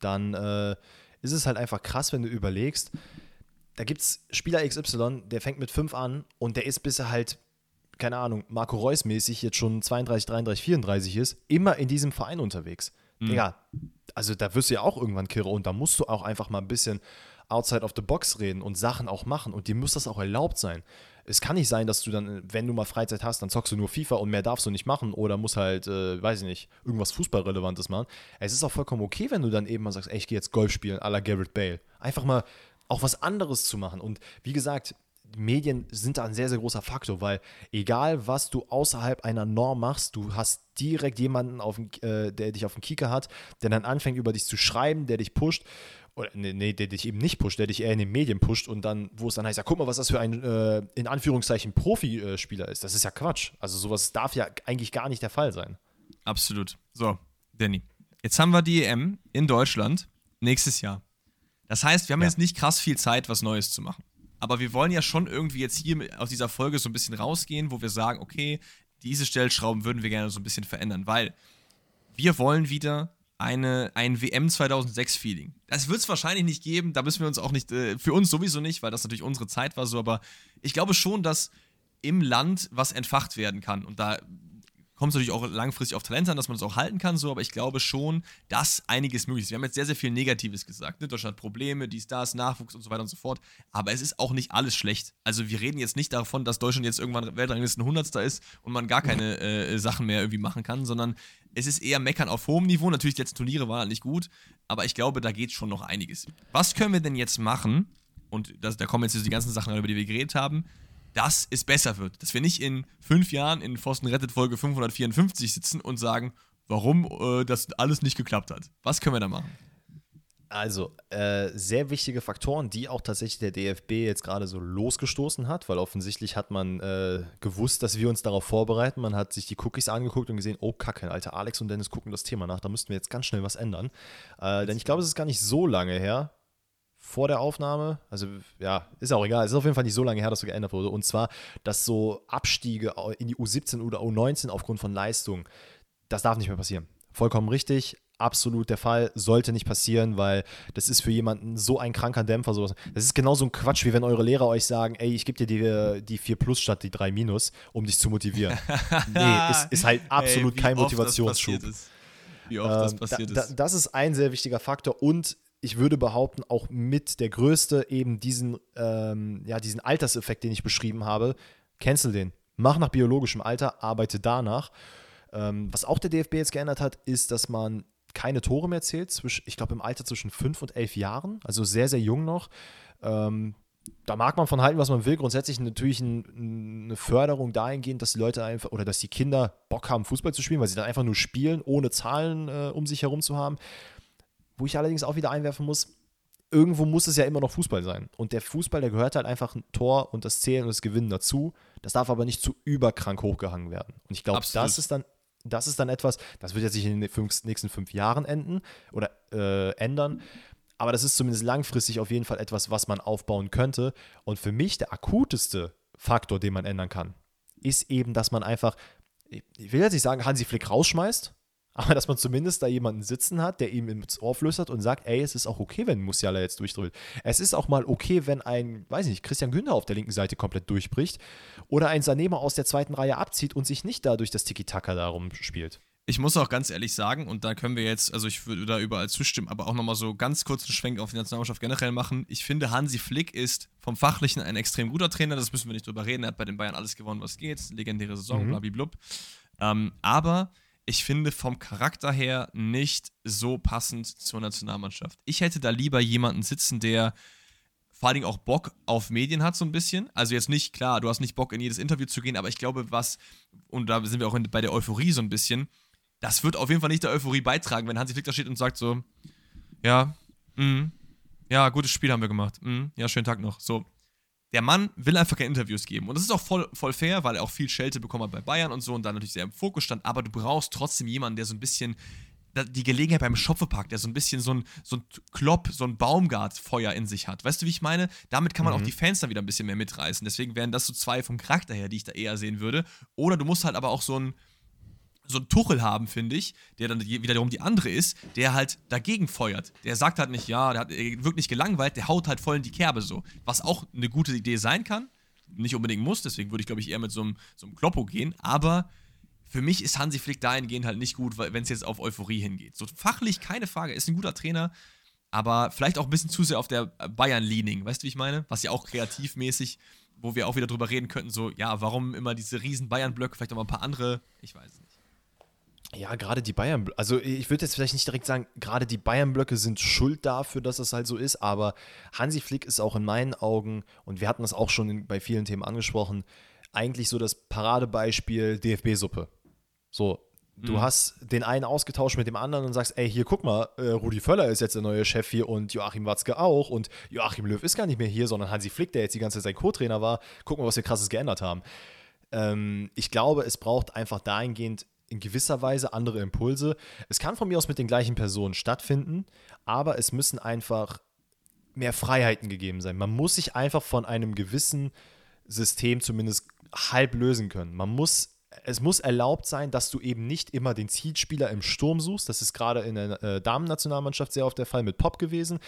dann äh, ist es halt einfach krass, wenn du überlegst, da gibt es Spieler XY, der fängt mit 5 an und der ist, bis er halt, keine Ahnung, Marco Reus mäßig jetzt schon 32, 33, 34 ist, immer in diesem Verein unterwegs. Mhm. Digga, also da wirst du ja auch irgendwann kirre und da musst du auch einfach mal ein bisschen outside of the box reden und Sachen auch machen und dir muss das auch erlaubt sein es kann nicht sein, dass du dann, wenn du mal Freizeit hast, dann zockst du nur FIFA und mehr darfst du nicht machen oder musst halt, äh, weiß ich nicht, irgendwas Fußballrelevantes machen. Es ist auch vollkommen okay, wenn du dann eben mal sagst, ey, ich gehe jetzt Golf spielen, à la Garrett Bale. Einfach mal auch was anderes zu machen. Und wie gesagt, Medien sind da ein sehr, sehr großer Faktor, weil egal, was du außerhalb einer Norm machst, du hast direkt jemanden, auf, äh, der dich auf dem Kieker hat, der dann anfängt, über dich zu schreiben, der dich pusht oder nee, nee, der dich eben nicht pusht, der dich eher in den Medien pusht und dann, wo es dann heißt, ja, guck mal, was das für ein, äh, in Anführungszeichen, Profispieler ist. Das ist ja Quatsch. Also sowas darf ja eigentlich gar nicht der Fall sein. Absolut. So, Danny. Jetzt haben wir die EM in Deutschland nächstes Jahr. Das heißt, wir haben ja. jetzt nicht krass viel Zeit, was Neues zu machen. Aber wir wollen ja schon irgendwie jetzt hier aus dieser Folge so ein bisschen rausgehen, wo wir sagen, okay, diese Stellschrauben würden wir gerne so ein bisschen verändern, weil wir wollen wieder eine, ein WM 2006 Feeling. Das wird es wahrscheinlich nicht geben, da müssen wir uns auch nicht, äh, für uns sowieso nicht, weil das natürlich unsere Zeit war so, aber ich glaube schon, dass im Land was entfacht werden kann und da kommt es natürlich auch langfristig auf Talent an, dass man das auch halten kann, so, aber ich glaube schon, dass einiges möglich ist. Wir haben jetzt sehr, sehr viel Negatives gesagt. Ne? Deutschland hat Probleme, dies, das, Nachwuchs und so weiter und so fort. Aber es ist auch nicht alles schlecht. Also wir reden jetzt nicht davon, dass Deutschland jetzt irgendwann Weltranglisten 100. ist und man gar keine äh, Sachen mehr irgendwie machen kann, sondern es ist eher Meckern auf hohem Niveau. Natürlich, die letzten Turniere waren halt nicht gut, aber ich glaube, da geht schon noch einiges. Was können wir denn jetzt machen? Und das, da kommen jetzt die ganzen Sachen, über die wir geredet haben dass es besser wird. Dass wir nicht in fünf Jahren in Pfosten rettet Folge 554 sitzen und sagen, warum äh, das alles nicht geklappt hat. Was können wir da machen? Also, äh, sehr wichtige Faktoren, die auch tatsächlich der DFB jetzt gerade so losgestoßen hat, weil offensichtlich hat man äh, gewusst, dass wir uns darauf vorbereiten. Man hat sich die Cookies angeguckt und gesehen, oh Kacke, Alter, Alex und Dennis gucken das Thema nach, da müssten wir jetzt ganz schnell was ändern. Äh, denn ich glaube, es ist gar nicht so lange her, vor der Aufnahme. Also ja, ist auch egal. Es ist auf jeden Fall nicht so lange her, dass so geändert wurde. Und zwar, dass so Abstiege in die U17 oder U19 aufgrund von Leistung, das darf nicht mehr passieren. Vollkommen richtig. Absolut der Fall, sollte nicht passieren, weil das ist für jemanden so ein kranker Dämpfer. Sowas. Das ist genauso ein Quatsch, wie wenn eure Lehrer euch sagen, ey, ich gebe dir die, die 4 plus statt die 3 minus, um dich zu motivieren. nee, ist, ist halt absolut ey, kein Motivationsschub. Wie oft ähm, das passiert da, ist. Da, das ist ein sehr wichtiger Faktor und ich würde behaupten, auch mit der größte eben diesen, ähm, ja, diesen Alterseffekt, den ich beschrieben habe. Cancel den. Mach nach biologischem Alter, arbeite danach. Ähm, was auch der DFB jetzt geändert hat, ist, dass man keine Tore mehr zählt, zwischen, ich glaube im Alter zwischen fünf und elf Jahren, also sehr, sehr jung noch. Ähm, da mag man von halten, was man will. Grundsätzlich natürlich ein, eine Förderung dahingehend, dass die Leute einfach oder dass die Kinder Bock haben, Fußball zu spielen, weil sie dann einfach nur spielen, ohne Zahlen äh, um sich herum zu haben. Wo ich allerdings auch wieder einwerfen muss, irgendwo muss es ja immer noch Fußball sein. Und der Fußball, der gehört halt einfach ein Tor und das Zählen und das Gewinnen dazu. Das darf aber nicht zu überkrank hochgehangen werden. Und ich glaube, das ist dann, das ist dann etwas, das wird jetzt sich in den fünf, nächsten fünf Jahren enden oder äh, ändern. Aber das ist zumindest langfristig auf jeden Fall etwas, was man aufbauen könnte. Und für mich der akuteste Faktor, den man ändern kann, ist eben, dass man einfach, ich will jetzt nicht sagen, Hansi Flick rausschmeißt, aber dass man zumindest da jemanden sitzen hat, der ihm ins Ohr flüstert und sagt, ey, es ist auch okay, wenn Musiala jetzt durchdrückt. Es ist auch mal okay, wenn ein, weiß nicht, Christian Günther auf der linken Seite komplett durchbricht oder ein Sanema aus der zweiten Reihe abzieht und sich nicht dadurch das Tiki-Taka darum spielt. Ich muss auch ganz ehrlich sagen, und da können wir jetzt, also ich würde da überall zustimmen, aber auch nochmal so ganz kurzen Schwenk auf die Nationalmannschaft generell machen. Ich finde, Hansi Flick ist vom Fachlichen ein extrem guter Trainer, das müssen wir nicht drüber reden. Er hat bei den Bayern alles gewonnen, was geht. Legendäre Saison, mhm. blablabla. Ähm, aber ich finde vom Charakter her nicht so passend zur Nationalmannschaft. Ich hätte da lieber jemanden sitzen, der vor allen Dingen auch Bock auf Medien hat, so ein bisschen. Also jetzt nicht, klar, du hast nicht Bock in jedes Interview zu gehen, aber ich glaube, was, und da sind wir auch in, bei der Euphorie so ein bisschen, das wird auf jeden Fall nicht der Euphorie beitragen, wenn Hansi Flick da steht und sagt so, ja, mh, ja, gutes Spiel haben wir gemacht, mh, ja, schönen Tag noch. So, der Mann will einfach keine Interviews geben. Und das ist auch voll, voll fair, weil er auch viel Schelte bekommen hat bei Bayern und so und da natürlich sehr im Fokus stand. Aber du brauchst trotzdem jemanden, der so ein bisschen die Gelegenheit beim Schopfepark, der so ein bisschen so ein, so ein Klopp, so ein Baumgart-Feuer in sich hat. Weißt du, wie ich meine? Damit kann man mhm. auch die Fans dann wieder ein bisschen mehr mitreißen. Deswegen wären das so zwei vom Charakter her, die ich da eher sehen würde. Oder du musst halt aber auch so ein, so einen Tuchel haben, finde ich, der dann wiederum die andere ist, der halt dagegen feuert. Der sagt halt nicht, ja, der hat wirklich gelangweilt, der haut halt voll in die Kerbe so. Was auch eine gute Idee sein kann, nicht unbedingt muss, deswegen würde ich, glaube ich, eher mit so einem, so einem Kloppo gehen, aber für mich ist Hansi Flick dahingehend halt nicht gut, wenn es jetzt auf Euphorie hingeht. So fachlich, keine Frage, ist ein guter Trainer, aber vielleicht auch ein bisschen zu sehr auf der Bayern-Leaning, weißt du, wie ich meine? Was ja auch kreativmäßig, wo wir auch wieder drüber reden könnten, so, ja, warum immer diese riesen Bayern-Blöcke, vielleicht auch mal ein paar andere, ich weiß nicht. Ja, gerade die Bayern, also ich würde jetzt vielleicht nicht direkt sagen, gerade die Bayern-Blöcke sind schuld dafür, dass das halt so ist, aber Hansi Flick ist auch in meinen Augen, und wir hatten das auch schon bei vielen Themen angesprochen, eigentlich so das Paradebeispiel DFB-Suppe. So, du mhm. hast den einen ausgetauscht mit dem anderen und sagst, ey, hier guck mal, äh, Rudi Völler ist jetzt der neue Chef hier und Joachim Watzke auch und Joachim Löw ist gar nicht mehr hier, sondern Hansi Flick, der jetzt die ganze Zeit sein Co-Trainer war. Guck mal, was wir krasses geändert haben. Ähm, ich glaube, es braucht einfach dahingehend in gewisser Weise andere Impulse. Es kann von mir aus mit den gleichen Personen stattfinden, aber es müssen einfach mehr Freiheiten gegeben sein. Man muss sich einfach von einem gewissen System zumindest halb lösen können. Man muss es muss erlaubt sein, dass du eben nicht immer den Zielspieler im Sturm suchst. Das ist gerade in der äh, Damen-Nationalmannschaft sehr oft der Fall mit Pop gewesen.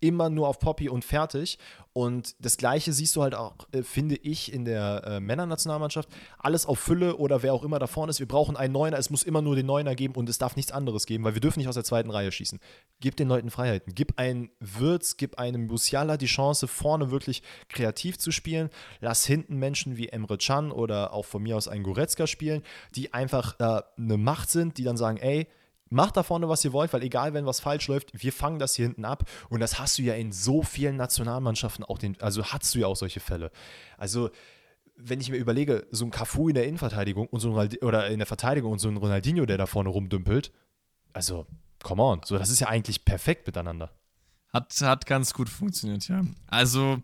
Immer nur auf Poppy und fertig. Und das Gleiche siehst du halt auch, äh, finde ich, in der äh, Männernationalmannschaft. Alles auf Fülle oder wer auch immer da vorne ist. Wir brauchen einen Neuner. Es muss immer nur den Neuner geben und es darf nichts anderes geben, weil wir dürfen nicht aus der zweiten Reihe schießen. Gib den Leuten Freiheiten. Gib einen Wirtz, gib einem Musiala die Chance, vorne wirklich kreativ zu spielen. Lass hinten Menschen wie Emre Can oder auch von mir aus einen Goretzka spielen, die einfach äh, eine Macht sind, die dann sagen, ey, Macht da vorne, was ihr wollt, weil egal, wenn was falsch läuft, wir fangen das hier hinten ab. Und das hast du ja in so vielen Nationalmannschaften auch, den, also hast du ja auch solche Fälle. Also, wenn ich mir überlege, so ein Cafu in der Innenverteidigung und so ein oder in der Verteidigung und so ein Ronaldinho, der da vorne rumdümpelt, also, come on, so, das ist ja eigentlich perfekt miteinander. Hat, hat ganz gut funktioniert, ja. Also,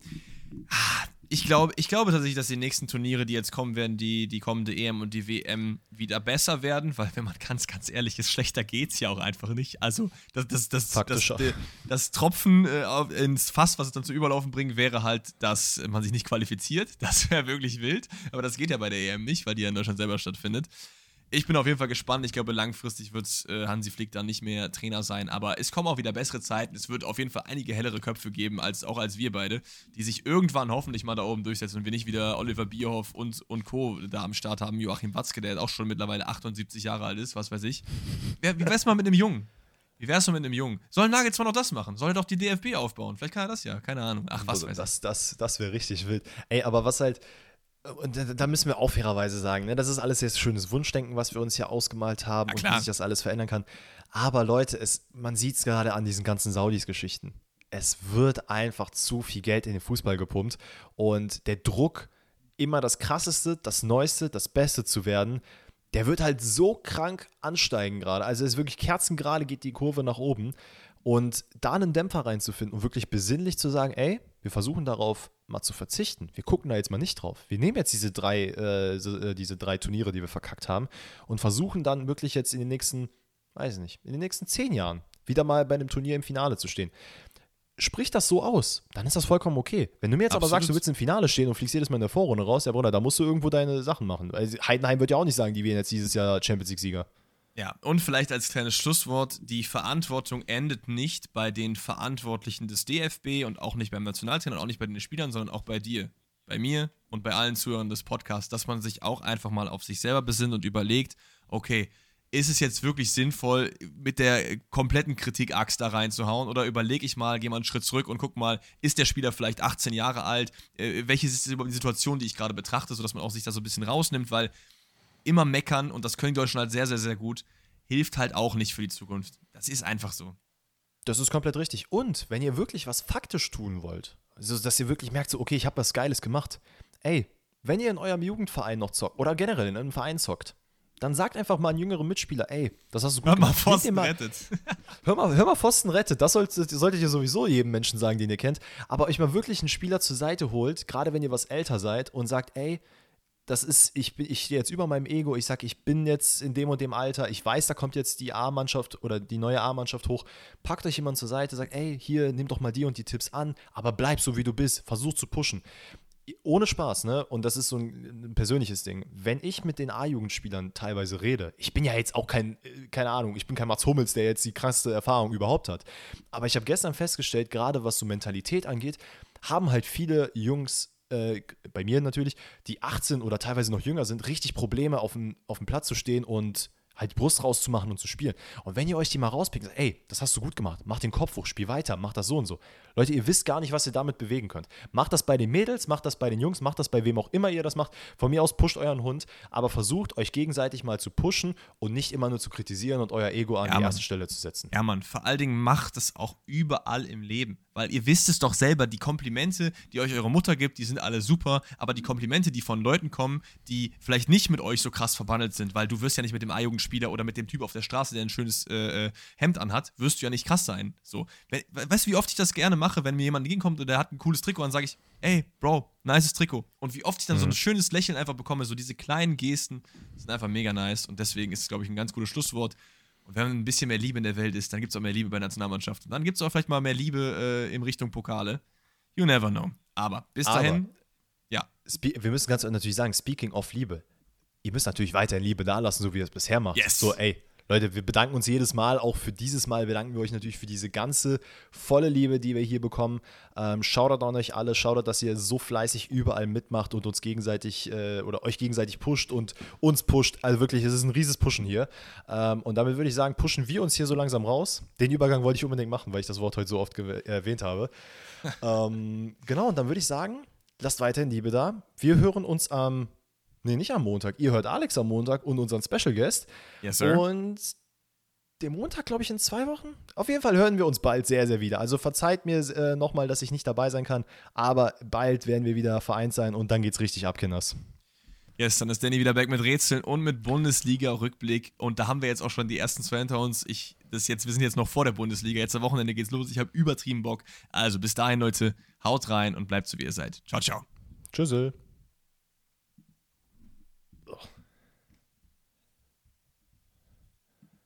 ah, ich glaube, ich glaube tatsächlich, dass die nächsten Turniere, die jetzt kommen werden, die, die kommende EM und die WM wieder besser werden, weil wenn man ganz, ganz ehrlich ist, schlechter geht es ja auch einfach nicht. Also das, das, das, das, das, das Tropfen äh, ins Fass, was es dann zu Überlaufen bringt, wäre halt, dass man sich nicht qualifiziert. Das wäre wirklich wild. Aber das geht ja bei der EM nicht, weil die ja in Deutschland selber stattfindet ich bin auf jeden Fall gespannt. Ich glaube, langfristig wird äh, Hansi Flick dann nicht mehr Trainer sein. Aber es kommen auch wieder bessere Zeiten. Es wird auf jeden Fall einige hellere Köpfe geben, als auch als wir beide, die sich irgendwann hoffentlich mal da oben durchsetzen und wir nicht wieder Oliver Bierhoff und, und Co. da am Start haben. Joachim Watzke, der auch schon mittlerweile 78 Jahre alt ist, was weiß ich. Wie wär's mal mit einem Jungen? Wie wär's mal mit einem Jungen? Soll Nagelsmann noch das machen? Soll er doch die DFB aufbauen? Vielleicht kann er das ja, keine Ahnung. Ach, was also, weiß Das, das, das wäre richtig wild. Ey, aber was halt, und da müssen wir auch fairerweise sagen, ne, das ist alles jetzt schönes Wunschdenken, was wir uns hier ausgemalt haben und wie sich das alles verändern kann. Aber Leute, es, man sieht es gerade an diesen ganzen Saudis-Geschichten. Es wird einfach zu viel Geld in den Fußball gepumpt und der Druck, immer das Krasseste, das Neueste, das Beste zu werden, der wird halt so krank ansteigen gerade. Also es ist wirklich kerzengerade geht die Kurve nach oben. Und da einen Dämpfer reinzufinden und wirklich besinnlich zu sagen, ey, wir versuchen darauf mal zu verzichten. Wir gucken da jetzt mal nicht drauf. Wir nehmen jetzt diese drei, äh, äh, diese drei Turniere, die wir verkackt haben, und versuchen dann wirklich jetzt in den nächsten, weiß ich nicht, in den nächsten zehn Jahren wieder mal bei einem Turnier im Finale zu stehen. Sprich das so aus, dann ist das vollkommen okay. Wenn du mir jetzt Absolut. aber sagst, du willst im Finale stehen und fliegst jedes Mal in der Vorrunde raus, ja Bruder, da musst du irgendwo deine Sachen machen. Also Heidenheim wird ja auch nicht sagen, die wären jetzt dieses Jahr Champions League-Sieger. Ja, und vielleicht als kleines Schlusswort, die Verantwortung endet nicht bei den Verantwortlichen des DFB und auch nicht beim Nationaltrainer und auch nicht bei den Spielern, sondern auch bei dir, bei mir und bei allen Zuhörern des Podcasts, dass man sich auch einfach mal auf sich selber besinnt und überlegt, okay, ist es jetzt wirklich sinnvoll, mit der kompletten Kritik-Axt da reinzuhauen? Oder überlege ich mal, gehe mal einen Schritt zurück und guck mal, ist der Spieler vielleicht 18 Jahre alt? Äh, welche ist die Situation, die ich gerade betrachte, sodass man auch sich da so ein bisschen rausnimmt? Weil immer meckern und das können die Deutschen halt sehr, sehr, sehr gut, hilft halt auch nicht für die Zukunft. Das ist einfach so. Das ist komplett richtig. Und wenn ihr wirklich was faktisch tun wollt, also dass ihr wirklich merkt, so, okay, ich habe was Geiles gemacht. Ey, wenn ihr in eurem Jugendverein noch zockt oder generell in einem Verein zockt, dann sagt einfach mal einen jüngeren Mitspieler, ey, das hast du gut hör gemacht. Mal, Pfosten mal, rettet. hör, mal, hör mal, Pfosten rettet. Das solltet, solltet ihr sowieso jedem Menschen sagen, den ihr kennt. Aber euch mal wirklich einen Spieler zur Seite holt, gerade wenn ihr was älter seid und sagt, ey, das ist, ich, ich stehe jetzt über meinem Ego, ich sage, ich bin jetzt in dem und dem Alter, ich weiß, da kommt jetzt die A-Mannschaft oder die neue A-Mannschaft hoch, packt euch jemand zur Seite, sagt, ey, hier, nimm doch mal die und die Tipps an, aber bleib so, wie du bist, versuch zu pushen. Ohne Spaß, ne? Und das ist so ein, ein persönliches Ding. Wenn ich mit den A-Jugendspielern teilweise rede, ich bin ja jetzt auch kein, äh, keine Ahnung, ich bin kein Mats Hummels, der jetzt die krasseste Erfahrung überhaupt hat. Aber ich habe gestern festgestellt, gerade was so Mentalität angeht, haben halt viele Jungs äh, bei mir natürlich, die 18 oder teilweise noch jünger sind, richtig Probleme auf dem, auf dem Platz zu stehen und halt die Brust rauszumachen und zu spielen. Und wenn ihr euch die mal rauspickt, ey, das hast du gut gemacht, mach den Kopf hoch, spiel weiter, mach das so und so. Leute, ihr wisst gar nicht, was ihr damit bewegen könnt. Macht das bei den Mädels, macht das bei den Jungs, macht das bei wem auch immer ihr das macht. Von mir aus pusht euren Hund, aber versucht euch gegenseitig mal zu pushen und nicht immer nur zu kritisieren und euer Ego an ja, die erste Stelle zu setzen. Ja, Mann, vor allen Dingen macht es auch überall im Leben. Weil ihr wisst es doch selber, die Komplimente, die euch eure Mutter gibt, die sind alle super, aber die Komplimente, die von Leuten kommen, die vielleicht nicht mit euch so krass verbandelt sind, weil du wirst ja nicht mit dem A-Jugendspieler oder mit dem Typ auf der Straße, der ein schönes äh, äh Hemd anhat, wirst du ja nicht krass sein. So. weißt du, wie oft ich das gerne mache, wenn mir jemand entgegenkommt und der hat ein cooles Trikot, dann sage ich, ey, Bro, nices Trikot. Und wie oft ich dann mhm. so ein schönes Lächeln einfach bekomme, so diese kleinen Gesten, sind einfach mega nice und deswegen ist es, glaube ich, ein ganz gutes Schlusswort. Und wenn ein bisschen mehr Liebe in der Welt ist, dann gibt es auch mehr Liebe bei der Nationalmannschaft. Und dann gibt es auch vielleicht mal mehr Liebe äh, in Richtung Pokale. You never know. Aber bis dahin, Aber, ja. Wir müssen ganz natürlich sagen, speaking of Liebe, ihr müsst natürlich weiterhin Liebe dalassen, so wie ihr es bisher macht. Yes. So, ey, Leute, wir bedanken uns jedes Mal, auch für dieses Mal bedanken wir euch natürlich für diese ganze volle Liebe, die wir hier bekommen. Ähm, Shoutout an euch alle, Shoutout, dass ihr so fleißig überall mitmacht und uns gegenseitig äh, oder euch gegenseitig pusht und uns pusht. Also wirklich, es ist ein rieses Pushen hier. Ähm, und damit würde ich sagen, pushen wir uns hier so langsam raus. Den Übergang wollte ich unbedingt machen, weil ich das Wort heute so oft erwähnt habe. ähm, genau, und dann würde ich sagen, lasst weiterhin Liebe da. Wir hören uns am Nee, nicht am Montag. Ihr hört Alex am Montag und unseren Special Guest. Yes, sir. Und den Montag, glaube ich, in zwei Wochen. Auf jeden Fall hören wir uns bald sehr, sehr wieder. Also verzeiht mir äh, nochmal, dass ich nicht dabei sein kann. Aber bald werden wir wieder vereint sein und dann geht's richtig ab, Kinders. Yes, dann ist Danny wieder back mit Rätseln und mit Bundesliga-Rückblick. Und da haben wir jetzt auch schon die ersten zwei hinter uns. Ich, das jetzt, wir sind jetzt noch vor der Bundesliga. Jetzt am Wochenende geht's los. Ich habe übertrieben Bock. Also bis dahin, Leute, haut rein und bleibt so, wie ihr seid. Ciao, ciao. Tschüssel.